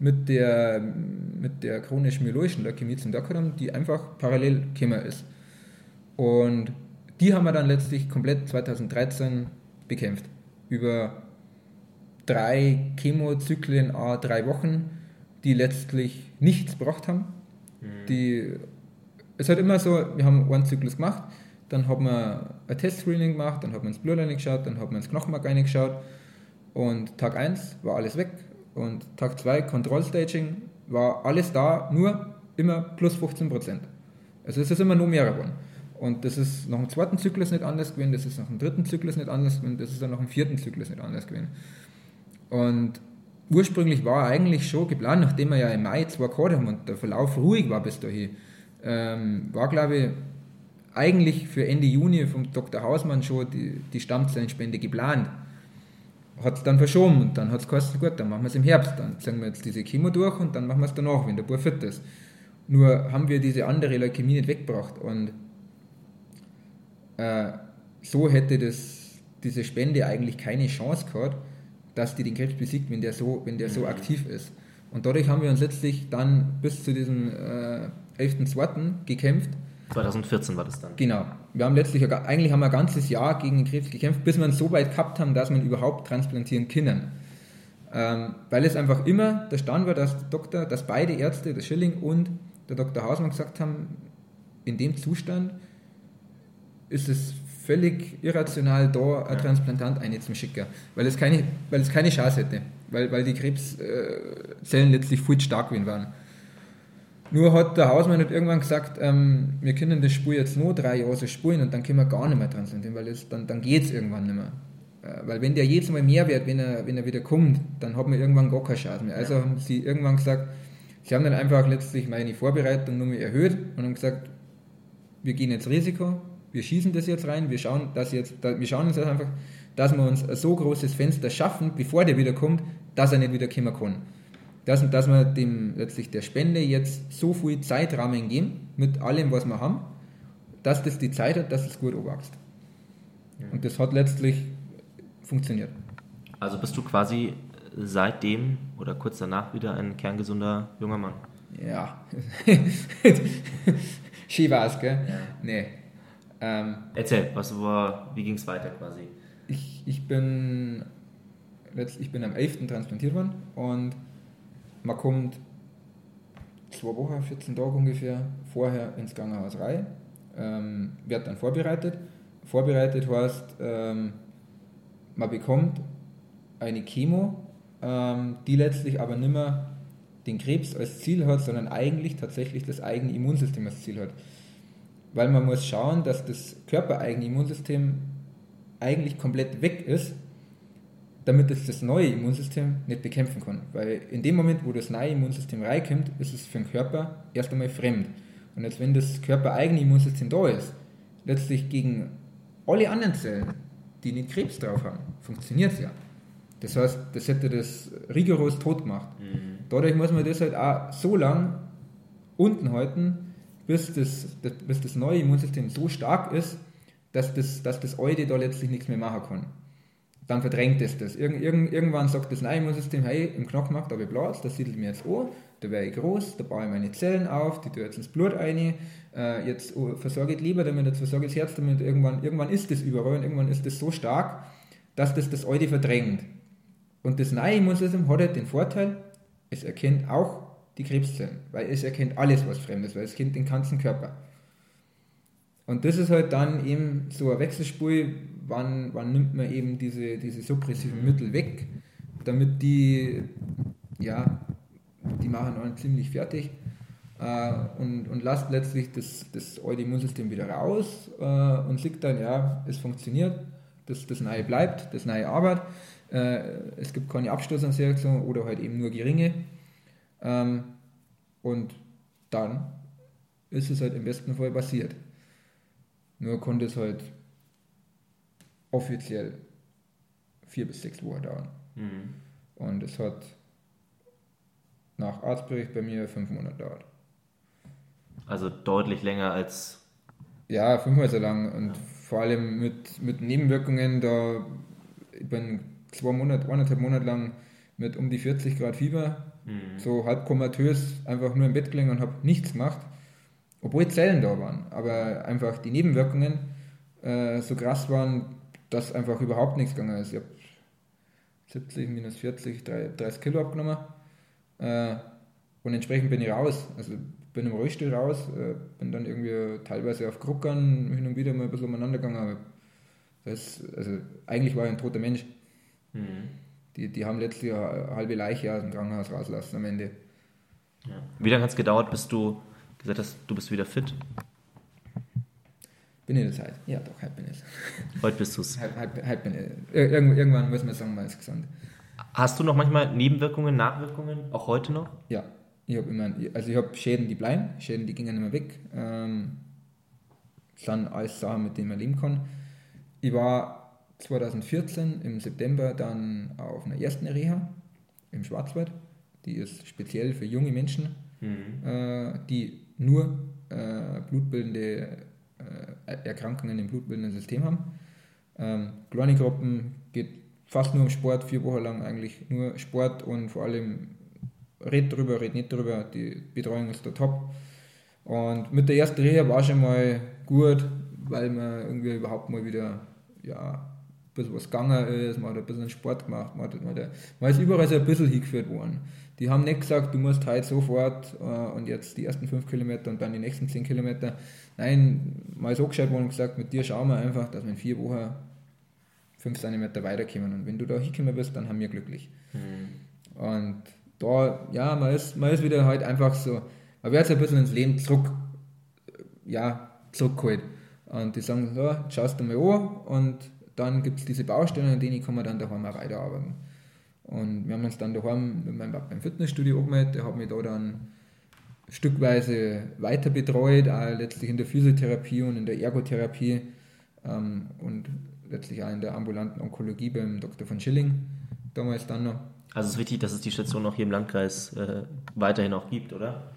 mit der, mit der chronisch-myeloischen Leukämie zum haben, die einfach parallel gekommen ist. Und die haben wir dann letztlich komplett 2013 bekämpft. Über drei Chemozyklen, a drei Wochen, die letztlich nichts gebracht haben, mhm. die es hat immer so, wir haben einen Zyklus gemacht, dann haben wir ein Testscreening gemacht, dann haben wir ins Blut reingeschaut, dann haben wir ins Knochenmark reingeschaut und Tag 1 war alles weg und Tag 2 Kontrollstaging war alles da, nur immer plus 15 Prozent. Also es ist immer nur mehr geworden. Und das ist nach dem zweiten Zyklus nicht anders gewesen, das ist nach dem dritten Zyklus nicht anders gewesen, das ist dann nach dem vierten Zyklus nicht anders gewesen. Und ursprünglich war eigentlich schon geplant, nachdem wir ja im Mai zwei gehabt haben und der Verlauf ruhig war bis dahin, ähm, war glaube ich eigentlich für Ende Juni vom Dr. Hausmann schon die, die Stammzellenspende geplant. Hat es dann verschoben und dann hat es geheißen, gut, dann machen wir es im Herbst, dann ziehen wir jetzt diese Chemo durch und dann machen wir es danach, wenn der Bub fit ist. Nur haben wir diese andere Leukämie nicht weggebracht und äh, so hätte das, diese Spende eigentlich keine Chance gehabt, dass die den Krebs besiegt, wenn der so, wenn der so mhm. aktiv ist. Und dadurch haben wir uns letztlich dann bis zu diesem äh, 11.2. gekämpft. 2014 war das dann. Genau. Wir haben letztlich, eigentlich haben wir ein ganzes Jahr gegen den Krebs gekämpft, bis wir uns so weit gehabt haben, dass ihn überhaupt transplantieren können. Ähm, weil es einfach immer der Stand war, dass Doktor, dass beide Ärzte, der Schilling und der Dr. Hausmann gesagt haben, in dem Zustand ist es völlig irrational, da ein Transplantant einzuschicken, weil es keine, weil es keine Chance hätte, weil, weil die Krebszellen letztlich viel stark waren. Nur hat der Hausmann hat irgendwann gesagt, ähm, wir können das Spur jetzt nur drei Jahre so spulen und dann können wir gar nicht mehr transplantieren, weil es, dann, dann geht es irgendwann nicht mehr. Äh, weil wenn der jedes Mal mehr wird, wenn er, wenn er wieder kommt, dann hat man irgendwann gar keine Chance mehr. Also haben sie irgendwann gesagt, sie haben dann einfach letztlich meine Vorbereitung nur mehr erhöht und haben gesagt, wir gehen jetzt Risiko, wir schießen das jetzt rein, wir schauen, dass jetzt, wir schauen uns einfach, dass wir uns ein so großes Fenster schaffen, bevor der wieder kommt, dass er nicht wieder kommen kann. Dass, dass wir dem letztlich der Spende jetzt so viel Zeitrahmen geben, mit allem, was wir haben, dass das die Zeit hat, dass es gut wächst. Und das hat letztlich funktioniert. Also bist du quasi seitdem oder kurz danach wieder ein kerngesunder junger Mann? Ja. Ski war es, gell? Ja. Nee, ähm, Erzähl, was war, wie ging es weiter quasi? Ich, ich, bin, ich bin am 11. transplantiert worden und man kommt zwei Wochen, 14 Tage ungefähr vorher ins Krankenhaus rein, ähm, wird dann vorbereitet. Vorbereitet heißt, ähm, man bekommt eine Chemo, ähm, die letztlich aber nicht mehr den Krebs als Ziel hat, sondern eigentlich tatsächlich das eigene Immunsystem als Ziel hat weil man muss schauen, dass das körpereigene Immunsystem eigentlich komplett weg ist, damit es das neue Immunsystem nicht bekämpfen kann. Weil in dem Moment, wo das neue Immunsystem reinkommt, ist es für den Körper erst einmal fremd. Und jetzt, wenn das körpereigene Immunsystem da ist, letztlich gegen alle anderen Zellen, die nicht Krebs drauf haben, funktioniert es ja. Das heißt, das hätte das rigoros tot gemacht. Mhm. Dadurch muss man das halt auch so lang unten halten, bis das, das, bis das neue Immunsystem so stark ist, dass das, dass das alte da letztlich nichts mehr machen kann. Dann verdrängt es das. Irg irg irgendwann sagt das Immunsystem, hey, im Knochenmark da habe ich Platz, das siedelt mir jetzt an, da wäre ich groß, da baue ich meine Zellen auf, die tue jetzt ins Blut ein, äh, jetzt versorge ich Leber damit, jetzt versorge ich das Herz damit, irgendwann, irgendwann ist das überall und irgendwann ist das so stark, dass das das alte verdrängt. Und das neue Immunsystem hat halt den Vorteil, es erkennt auch die Krebszellen, weil es erkennt alles, was fremd ist, weil es kennt den ganzen Körper. Und das ist halt dann eben so ein Wechselspur, wann, wann nimmt man eben diese, diese suppressiven Mittel weg, damit die, ja, die machen einen ziemlich fertig äh, und, und lasst letztlich das, das alte Immunsystem wieder raus äh, und sieht dann, ja, es funktioniert, das, das Neue bleibt, das Neue arbeitet, äh, es gibt keine Abstoßungsreaktion oder halt eben nur geringe. Ähm, und dann ist es halt im besten Fall passiert. Nur konnte es halt offiziell vier bis sechs Wochen dauern. Mhm. Und es hat nach Arztbericht bei mir fünf Monate dauert. Also deutlich länger als. Ja, fünfmal so lang. Und ja. vor allem mit, mit Nebenwirkungen, da ich bin zwei Monate, eineinhalb Monate lang mit um die 40 Grad Fieber Mhm. So halb komatös, einfach nur im Bett gelegen und habe nichts gemacht, obwohl Zellen da waren. Aber einfach die Nebenwirkungen äh, so krass waren, dass einfach überhaupt nichts gegangen ist. Ich habe 70 minus 40, 30 Kilo abgenommen äh, und entsprechend bin ich raus. Also bin im Rollstuhl raus, äh, bin dann irgendwie teilweise auf Kruckern hin und wieder mal ein bisschen umeinander gegangen. Aber das, also eigentlich war ich ein toter Mensch. Mhm. Die, die haben letztlich eine halbe Leiche aus dem Krankenhaus rauslassen am Ende. Ja. Wie lange hat es gedauert, bis du gesagt hast, du bist wieder fit? Bin ich das heute? Ja, doch, heute bin ich [LAUGHS] Heute bist du es. Heute, heute, heute bin ich. Irgendwann muss man sagen, man ist gesund. Hast du noch manchmal Nebenwirkungen, Nachwirkungen, auch heute noch? Ja, ich habe immer, also ich habe Schäden, die bleiben, Schäden, die gingen immer weg. Ähm, das sind alles Sachen, mit denen man leben kann. Ich war 2014 im September dann auf einer ersten Reha im Schwarzwald. Die ist speziell für junge Menschen, mhm. äh, die nur äh, blutbildende äh, Erkrankungen im blutbildenden System haben. Ähm, kleine Gruppen geht fast nur um Sport, vier Wochen lang eigentlich nur Sport und vor allem red drüber, red nicht drüber, die Betreuung ist da top. Und mit der ersten Reha war schon mal gut, weil man irgendwie überhaupt mal wieder ja, bisschen was gegangen ist, man hat ein bisschen Sport gemacht, man, hat, man, hat, man ist überall so ein bisschen hingeführt worden. Die haben nicht gesagt, du musst heute sofort äh, und jetzt die ersten fünf Kilometer und dann die nächsten zehn Kilometer. Nein, mal so angeschaut worden und gesagt, mit dir schauen wir einfach, dass wir in vier Wochen fünf Zentimeter weiterkommen. Und wenn du da hingekommen bist, dann haben wir glücklich. Mhm. Und da, ja, man ist, man ist wieder halt einfach so, man wird so ein bisschen ins Leben zurück, ja, zurückgeholt. Und die sagen, so, schaust du mal an und dann gibt es diese Baustellen, an denen kann man dann daheim auch weiterarbeiten. Und wir haben uns dann daheim mit meinem Papa im Fitnessstudio angemeldet, der hat mich da dann stückweise weiter betreut, auch letztlich in der Physiotherapie und in der Ergotherapie ähm, und letztlich auch in der ambulanten Onkologie beim Dr. von Schilling damals dann noch. Also es ist wichtig, dass es die Station auch hier im Landkreis äh, weiterhin auch gibt, oder?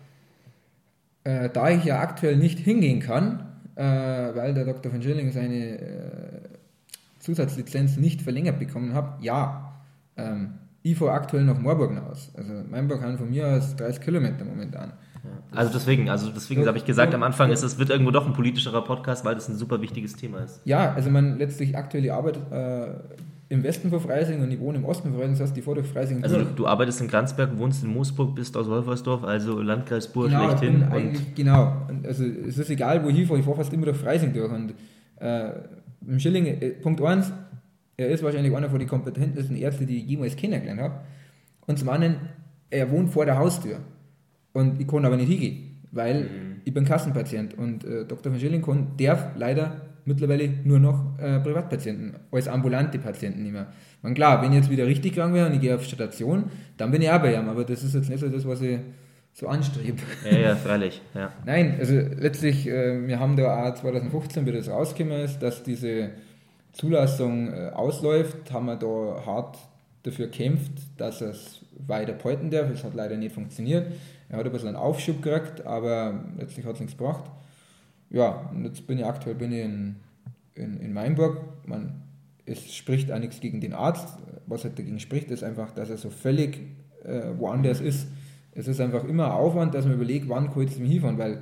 Äh, da ich ja aktuell nicht hingehen kann, äh, weil der Dr. von Schilling seine äh, Zusatzlizenz nicht verlängert bekommen hat, ja. Ähm, ich fahre aktuell nach Moorburgen aus. Also Meinburg kann von mir aus 30 Kilometer momentan. Also deswegen, also deswegen habe ich gesagt, am Anfang ist es wird irgendwo doch ein politischerer Podcast, weil das ein super wichtiges Thema ist. Ja, also man letztlich aktuelle Arbeit äh, im Westen von Freising und ich wohne im Osten von Freising, das heißt, die vor durch Freising. Also du, du, arbeitest in Granzberg, wohnst in Moosburg, bist aus Wolfersdorf, also Landkreis Burg genau, schlechthin. Eigentlich, genau, also es ist egal, wo ich fahre, ich fahre fast immer durch Freising durch und äh, Schilling, äh, Punkt 1, er ist wahrscheinlich einer von den kompetentesten Ärzten, die ich jemals kennengelernt habe. Und zum anderen, er wohnt vor der Haustür. Und ich kann aber nicht hingehen, weil mhm. ich bin Kassenpatient. Und äh, Dr. von Schilling kann, darf leider mittlerweile nur noch äh, Privatpatienten, als ambulante Patienten nicht mehr. Man, klar, wenn ich jetzt wieder richtig krank wäre und ich gehe auf Station, dann bin ich auch bei ihm, aber das ist jetzt nicht so das, was ich so anstrebe. Ja, ja, freilich. Ja. Nein, also letztlich, äh, wir haben da auch 2015, wie das rausgekommen ist, dass diese Zulassung äh, ausläuft, haben wir da hart dafür kämpft, dass es weiter peuten darf. Es hat leider nicht funktioniert. Er hat ein bisschen einen Aufschub gekriegt, aber letztlich hat es nichts gebracht. Ja, und jetzt bin ich aktuell bin ich in, in, in Mainburg. Man, es spricht auch nichts gegen den Arzt. Was halt dagegen spricht, ist einfach, dass er so völlig äh, woanders ist. Es ist einfach immer Aufwand, dass man überlegt, wann kann ich zum hinfahren, weil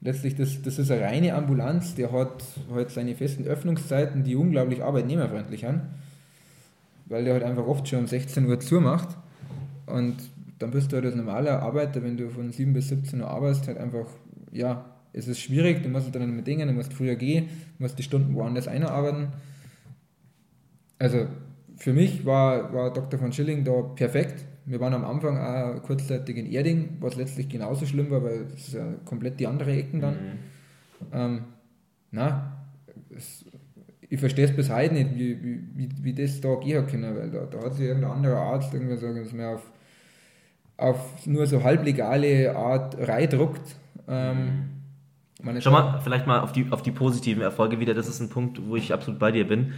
letztlich das, das ist eine reine Ambulanz, der hat halt seine festen Öffnungszeiten, die unglaublich arbeitnehmerfreundlich sind, weil der halt einfach oft schon um 16 Uhr zumacht und dann bist du halt als normaler Arbeiter, wenn du von 7 bis 17 Uhr arbeitest, halt einfach, ja, es ist schwierig, du musst dann mit Dingen, du musst früher gehen, du musst die Stunden woanders einarbeiten. Also für mich war, war Dr. von Schilling da perfekt. Wir waren am Anfang auch kurzzeitig in Erding, was letztlich genauso schlimm war, weil es ist ja komplett die andere Ecken dann. Mhm. Ähm, na, es, ich verstehe es bis heute nicht, wie, wie, wie, wie das da gehen können, weil da, da hat sich irgendein anderer Arzt irgendwie sagen, dass man auf auf nur so halblegale Art reindruckt. Ähm, Schau mal, vielleicht mal auf die, auf die positiven Erfolge wieder. Das ist ein Punkt, wo ich absolut bei dir bin.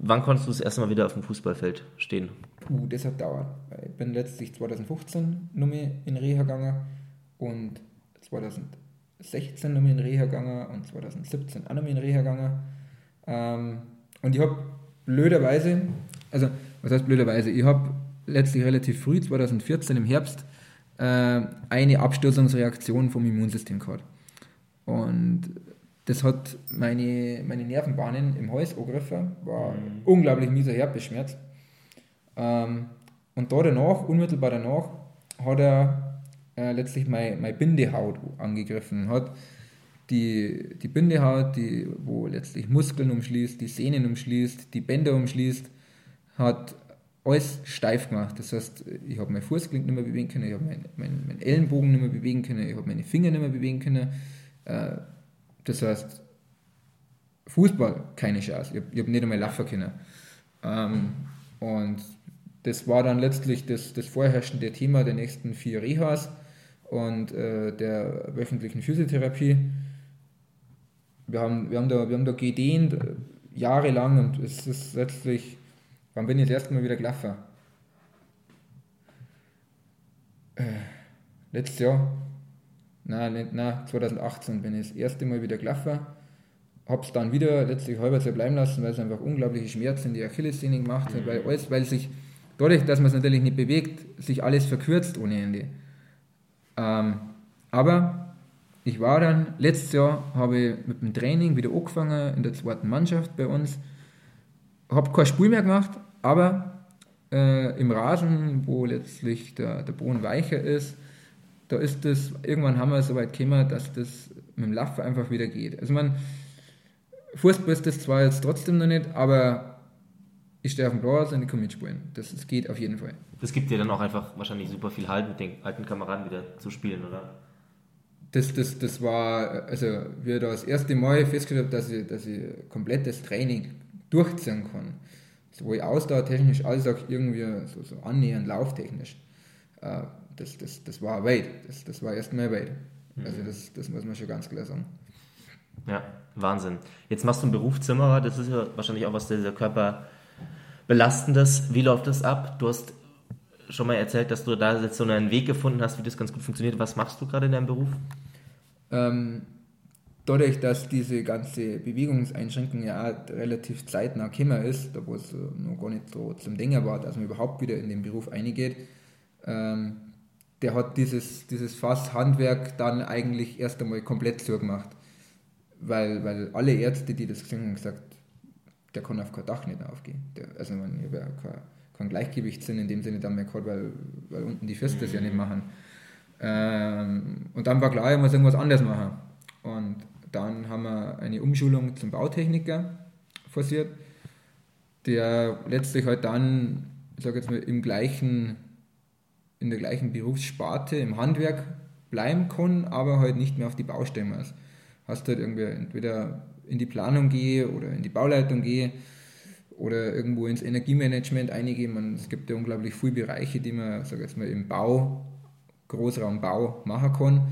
Wann konntest du das erste Mal wieder auf dem Fußballfeld stehen? Puh, das hat dauert. Ich bin letztlich 2015 nochmal in Reha gegangen und 2016 nochmal in Reha gegangen und 2017 auch nochmal in Reha gegangen. Ähm, und ich habe blöderweise, also was heißt blöderweise, ich habe letztlich relativ früh, 2014 im Herbst, äh, eine Abstoßungsreaktion vom Immunsystem gehabt. Und das hat meine, meine Nervenbahnen im Hals angegriffen, war mhm. unglaublich mieser Herpesschmerz. Ähm, und da danach, unmittelbar danach, hat er äh, letztlich meine, meine Bindehaut angegriffen hat. Die, die Bindehaut, die, wo letztlich Muskeln umschließt, die Sehnen umschließt, die Bänder umschließt, hat alles steif gemacht. Das heißt, ich habe mein Fußgelenk nicht mehr bewegen können, ich habe meinen mein, mein Ellenbogen nicht mehr bewegen können, ich habe meine Finger nicht mehr bewegen können. Äh, das heißt, Fußball keine Chance. Ich habe hab nicht einmal laufen können. Ähm, und das war dann letztlich das, das vorherrschende Thema der nächsten vier Rehas und äh, der wöchentlichen Physiotherapie. Wir haben, wir haben, da, wir haben da gedehnt, äh, jahrelang, und es ist letztlich, wann bin ich das erste Mal wieder gelaufen? Äh, letztes Jahr? Nein, nein, 2018 bin ich das erste Mal wieder gelaufen habe es dann wieder letztlich halber Jahr bleiben lassen, weil es einfach unglaubliche Schmerzen in die Achillessehne gemacht hat, mhm. weil alles, weil sich dadurch, dass man es natürlich nicht bewegt, sich alles verkürzt ohne Ende. Ähm, aber ich war dann, letztes Jahr habe ich mit dem Training wieder angefangen in der zweiten Mannschaft bei uns, habe kein Spiel mehr gemacht, aber äh, im Rasen, wo letztlich der, der Boden weicher ist, da ist das, irgendwann haben wir so weit gekommen, dass das mit dem Laufen einfach wieder geht. Also man, Fußball ist das zwar jetzt trotzdem noch nicht, aber ich stehe auf dem Platz und ich kann mitspielen. Das, das geht auf jeden Fall. Das gibt dir dann auch einfach wahrscheinlich super viel Halt, mit den alten Kameraden wieder zu spielen, oder? Das, das, das war, also ich da das erste Mal festgestellt habe, dass ich, dass ich komplettes Training durchziehen kann. Sowohl ausdauertechnisch als auch irgendwie so, so annähernd lauftechnisch. Äh, das, das, das war weit. Das, das war erstmal. Also mhm. das, das muss man schon ganz klar sagen. Ja, Wahnsinn. Jetzt machst du einen Beruf Zimmerer, das ist ja wahrscheinlich auch was sehr, sehr körperbelastendes. Wie läuft das ab? Du hast schon mal erzählt, dass du da jetzt so einen Weg gefunden hast, wie das ganz gut funktioniert. Was machst du gerade in deinem Beruf? Ähm, dadurch, dass diese ganze Bewegungseinschränkung ja relativ zeitnah gekommen ist, da wo es noch gar nicht so zum Denken war, dass man überhaupt wieder in den Beruf eingeht, ähm, der hat dieses, dieses Fasshandwerk dann eigentlich erst einmal komplett zugemacht weil, weil alle Ärzte, die das gesehen haben, gesagt, der kann auf kein Dach nicht aufgehen. Der, also man, ich habe ja kein, kein Gleichgewichtssinn in dem Sinne dann mehr gehabt, weil, weil unten die Füße das ja nicht machen. Ähm, und dann war klar, ich muss irgendwas anderes machen. Und dann haben wir eine Umschulung zum Bautechniker forciert, der letztlich halt dann, ich sage jetzt mal, im gleichen, in der gleichen Berufssparte, im Handwerk bleiben kann, aber halt nicht mehr auf die Baustelle muss hast halt irgendwie entweder in die Planung gehe oder in die Bauleitung gehe oder irgendwo ins Energiemanagement einige. Man, es gibt ja unglaublich viele Bereiche, die man, sag jetzt mal, im Bau, Großraumbau machen kann.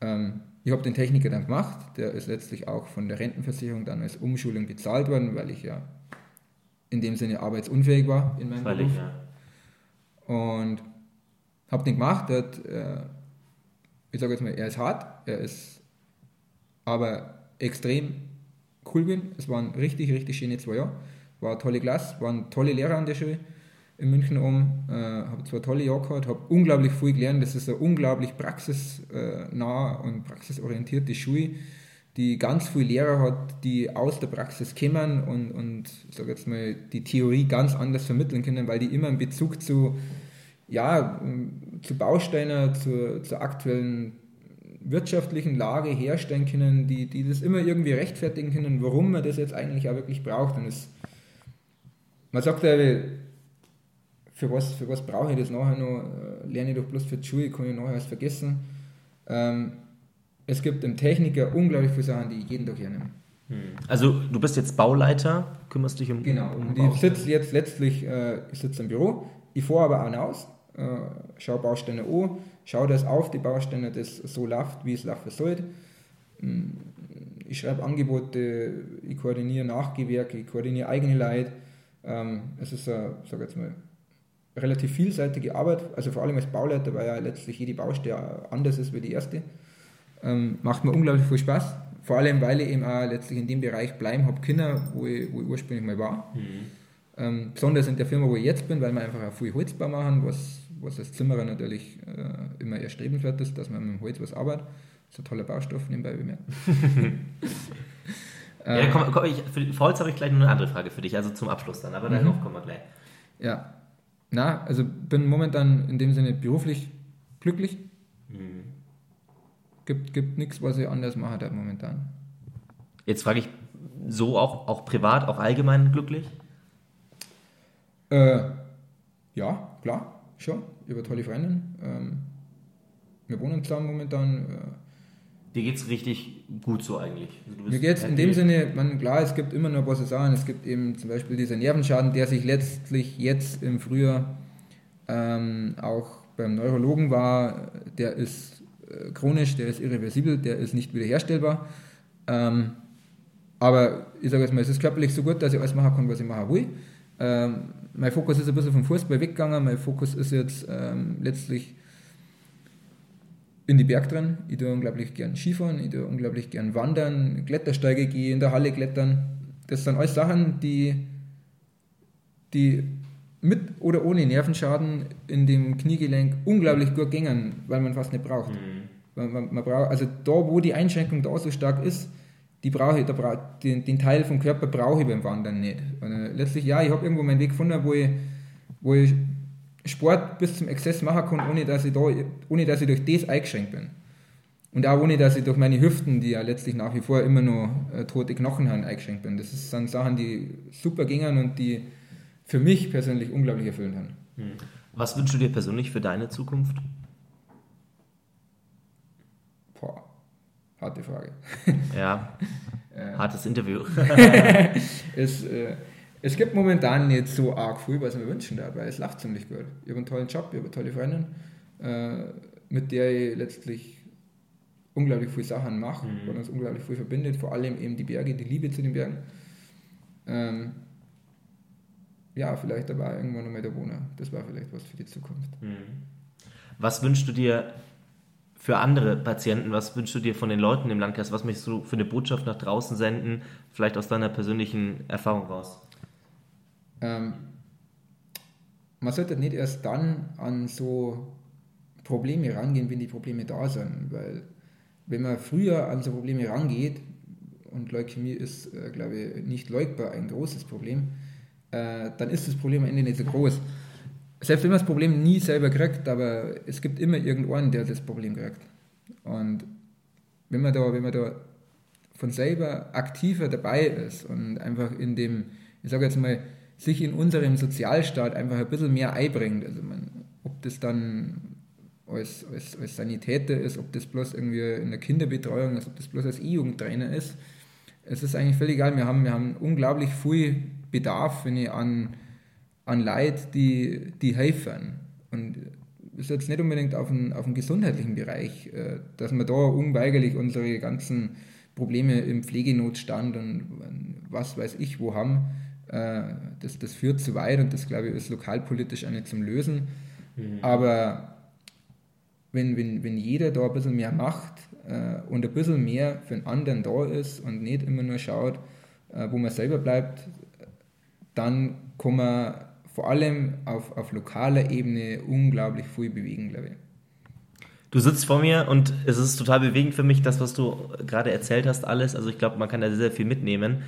Ähm, ich habe den Techniker dann gemacht, der ist letztlich auch von der Rentenversicherung dann als Umschulung bezahlt worden, weil ich ja in dem Sinne arbeitsunfähig war in meinem Völlig, Beruf. Ja. Und habe den gemacht, hat, äh, ich sage jetzt mal, er ist hart, er ist aber extrem cool bin. Es waren richtig, richtig schöne zwei Jahre. War eine tolle Klasse, waren tolle Lehrer an der Schule in München um. Äh, habe zwei tolle Jahre gehabt, habe unglaublich viel gelernt. Das ist eine unglaublich praxisnah und praxisorientierte Schule, die ganz viele Lehrer hat, die aus der Praxis kommen und, und sag jetzt mal, die Theorie ganz anders vermitteln können, weil die immer einen Bezug zu, ja, zu Bausteinen, zu, zur aktuellen wirtschaftlichen Lage herstellen können, die, die das immer irgendwie rechtfertigen können, warum man das jetzt eigentlich auch wirklich braucht. Und es, man sagt ja, für was, für was brauche ich das nachher noch? Äh, lerne ich doch bloß für die Schule, kann ich nachher alles vergessen. Ähm, es gibt im Techniker unglaublich viele Sachen, die ich jeden Tag hernehme. Hm. Also du bist jetzt Bauleiter, kümmerst dich um Genau, um, ich sitze jetzt letztlich äh, ich sitze im Büro, ich fahre aber auch aus, äh, schaue Baustelle an, schaue, dass auf die Baustelle das so läuft, wie es laufen sollte. Mm, ich schreibe Angebote, ich koordiniere Nachgewerke, ich koordiniere eigene Leute. Ähm, es ist eine, sag jetzt mal, relativ vielseitige Arbeit, also vor allem als Bauleiter, weil ja letztlich jede Baustelle anders ist wie die erste. Ähm, macht mir unglaublich viel Spaß. Vor allem, weil ich eben auch letztlich in dem Bereich bleiben habe Kinder, wo ich, wo ich ursprünglich mal war. Mhm. Ähm, besonders in der Firma, wo ich jetzt bin, weil wir einfach auch viel Holzbau machen, was was als Zimmerer natürlich äh, immer erstrebenswert ist, dass man mit dem Holz was arbeitet. Das ist ein toller Baustoff, nebenbei bemerkt. [LAUGHS] ja, komm, komm, ich, für Holz habe ich gleich noch eine andere Frage für dich, also zum Abschluss dann, aber darauf mhm. kommen wir gleich. Ja, na, also bin momentan in dem Sinne beruflich glücklich. gibt, gibt nichts, was ich anders mache da momentan. Jetzt frage ich so auch, auch privat, auch allgemein glücklich? Äh, ja, klar, schon. Habe tolle Freundin. Ähm, wir wohnen zusammen momentan. Äh, Dir geht es richtig gut so eigentlich. Also mir geht es in dem Sinne, man, klar, es gibt immer noch ein paar Sachen. Es gibt eben zum Beispiel diesen Nervenschaden, der sich letztlich jetzt im Frühjahr ähm, auch beim Neurologen war. Der ist äh, chronisch, der ist irreversibel, der ist nicht wiederherstellbar. Ähm, aber ich sage jetzt mal, es ist körperlich so gut, dass ich alles machen kann, was ich machen will. Ähm, mein Fokus ist ein bisschen vom Fußball weggegangen. Mein Fokus ist jetzt ähm, letztlich in die Berg drin. Ich tue unglaublich gern Skifahren, ich tue unglaublich gern wandern, Klettersteige gehe, in der Halle klettern. Das sind alles Sachen, die, die mit oder ohne Nervenschaden in dem Kniegelenk unglaublich gut gingen, weil man fast nicht braucht. Mhm. Man, man, man braucht also da, wo die Einschränkung da so stark ist, die brauche ich, den, den Teil vom Körper brauche ich beim Wandern nicht. Äh, letztlich, ja, ich habe irgendwo meinen Weg gefunden, wo ich, wo ich Sport bis zum Exzess machen kann, ohne dass ich, da, ohne dass ich durch das eingeschränkt bin. Und auch ohne, dass ich durch meine Hüften, die ja letztlich nach wie vor immer noch äh, tote Knochen haben, eingeschränkt bin. Das sind Sachen, die super gingen und die für mich persönlich unglaublich erfüllend haben. Hm. Was wünschst du dir persönlich für deine Zukunft? Harte Frage. Ja, [LAUGHS] äh. hartes Interview. [LAUGHS] es, äh, es gibt momentan nicht so arg viel, was mir wünschen darf, weil es läuft ziemlich gut. Ich habe einen tollen Job, ich habe eine tolle Freundin, äh, mit der ich letztlich unglaublich viele Sachen mache, mhm. was uns unglaublich viel verbindet, vor allem eben die Berge, die Liebe zu den Bergen. Ähm, ja, vielleicht aber irgendwann nochmal der Wohner. Das war vielleicht was für die Zukunft. Mhm. Was wünschst du dir für andere Patienten? Was wünschst du dir von den Leuten im Landkreis? Was möchtest du für eine Botschaft nach draußen senden? Vielleicht aus deiner persönlichen Erfahrung raus? Ähm, man sollte nicht erst dann an so Probleme rangehen, wenn die Probleme da sind, weil wenn man früher an so Probleme rangeht, und Leukämie ist, äh, glaube ich, nicht leugbar ein großes Problem, äh, dann ist das Problem am Ende nicht so groß. Selbst wenn man das Problem nie selber kriegt, aber es gibt immer irgendeinen, der das Problem kriegt. Und wenn man da, wenn man da von selber aktiver dabei ist und einfach in dem, ich sage jetzt mal, sich in unserem Sozialstaat einfach ein bisschen mehr einbringt. Also man, ob das dann als, als, als Sanitäter ist, ob das bloß irgendwie in der Kinderbetreuung ist, ob das bloß als E-Jugendtrainer ist. Es ist eigentlich völlig egal. Wir haben, wir haben unglaublich viel Bedarf wenn ich, an, an Leid, die, die helfen. Und es ist jetzt nicht unbedingt auf den, auf den gesundheitlichen Bereich, äh, dass wir da unweigerlich unsere ganzen Probleme im Pflegenotstand und was weiß ich wo haben äh, das, das führt zu weit und das, glaube ich, ist lokalpolitisch auch nicht zum Lösen. Mhm. Aber wenn, wenn, wenn jeder da ein bisschen mehr macht äh, und ein bisschen mehr für den anderen da ist und nicht immer nur schaut, wo man selber bleibt, dann kann man vor allem auf, auf lokaler Ebene unglaublich viel bewegen, glaube ich. Du sitzt vor mir und es ist total bewegend für mich, das, was du gerade erzählt hast, alles. Also ich glaube, man kann da sehr, sehr viel mitnehmen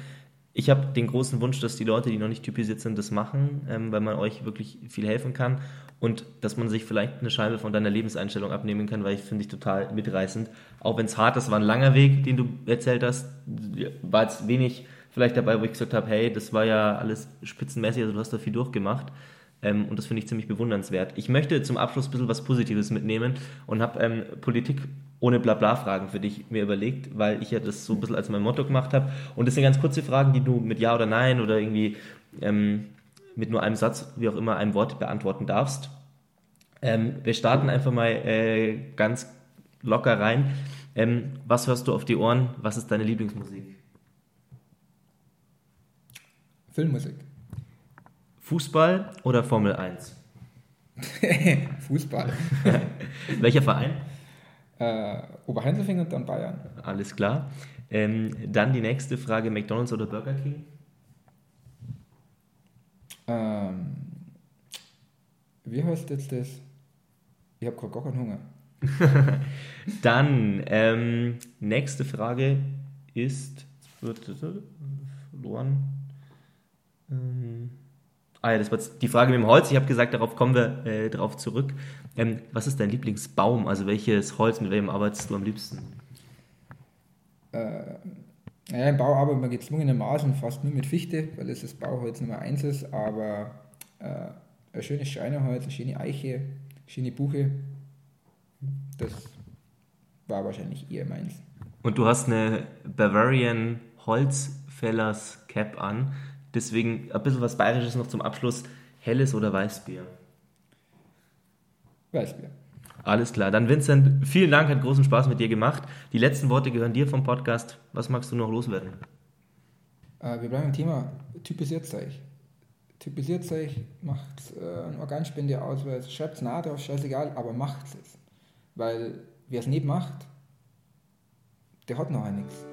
ich habe den großen Wunsch, dass die Leute, die noch nicht typisiert sind, das machen, ähm, weil man euch wirklich viel helfen kann und dass man sich vielleicht eine Scheibe von deiner Lebenseinstellung abnehmen kann, weil ich finde ich total mitreißend. Auch wenn es hart ist, war ein langer Weg, den du erzählt hast, war jetzt wenig vielleicht dabei, wo ich gesagt habe, hey, das war ja alles spitzenmäßig, also du hast da viel durchgemacht. Ähm, und das finde ich ziemlich bewundernswert. Ich möchte zum Abschluss ein bisschen was Positives mitnehmen und habe ähm, Politik ohne Blabla-Fragen für dich mir überlegt, weil ich ja das so ein bisschen als mein Motto gemacht habe. Und das sind ganz kurze Fragen, die du mit Ja oder Nein oder irgendwie ähm, mit nur einem Satz, wie auch immer, einem Wort beantworten darfst. Ähm, wir starten einfach mal äh, ganz locker rein. Ähm, was hörst du auf die Ohren? Was ist deine Lieblingsmusik? Filmmusik. Fußball oder Formel 1? [LAUGHS] Fußball. [LAUGHS] Welcher Verein? Äh, Oberheinzelfing und dann Bayern. Alles klar. Ähm, dann die nächste Frage: McDonalds oder Burger King? Ähm, wie heißt jetzt das? Ich habe gerade gar keinen Hunger. [LAUGHS] dann, ähm, nächste Frage ist, wird verloren. Ähm, Ah ja, das war die Frage mit dem Holz. Ich habe gesagt, darauf kommen wir äh, darauf zurück. Ähm, was ist dein Lieblingsbaum? Also welches Holz, mit welchem arbeitest du am liebsten? Äh, naja, im Bau arbeiten wir gezwungenermaßen fast nur mit Fichte, weil es das Bauholz Nummer eins ist, aber äh, ein schönes Schreinerholz, eine schöne Eiche, schöne Buche, das war wahrscheinlich eher meins. Und du hast eine Bavarian Holzfällers Cap an. Deswegen ein bisschen was Bayerisches noch zum Abschluss. Helles oder Weißbier? Weißbier. Alles klar. Dann Vincent, vielen Dank, hat großen Spaß mit dir gemacht. Die letzten Worte gehören dir vom Podcast. Was magst du noch loswerden? Äh, wir bleiben im Thema. Typisiert euch. Typisiert euch, macht äh, eine Organspende aus, schreibt es nach drauf, scheißegal, aber macht es. Weil wer es nicht macht, der hat noch nichts.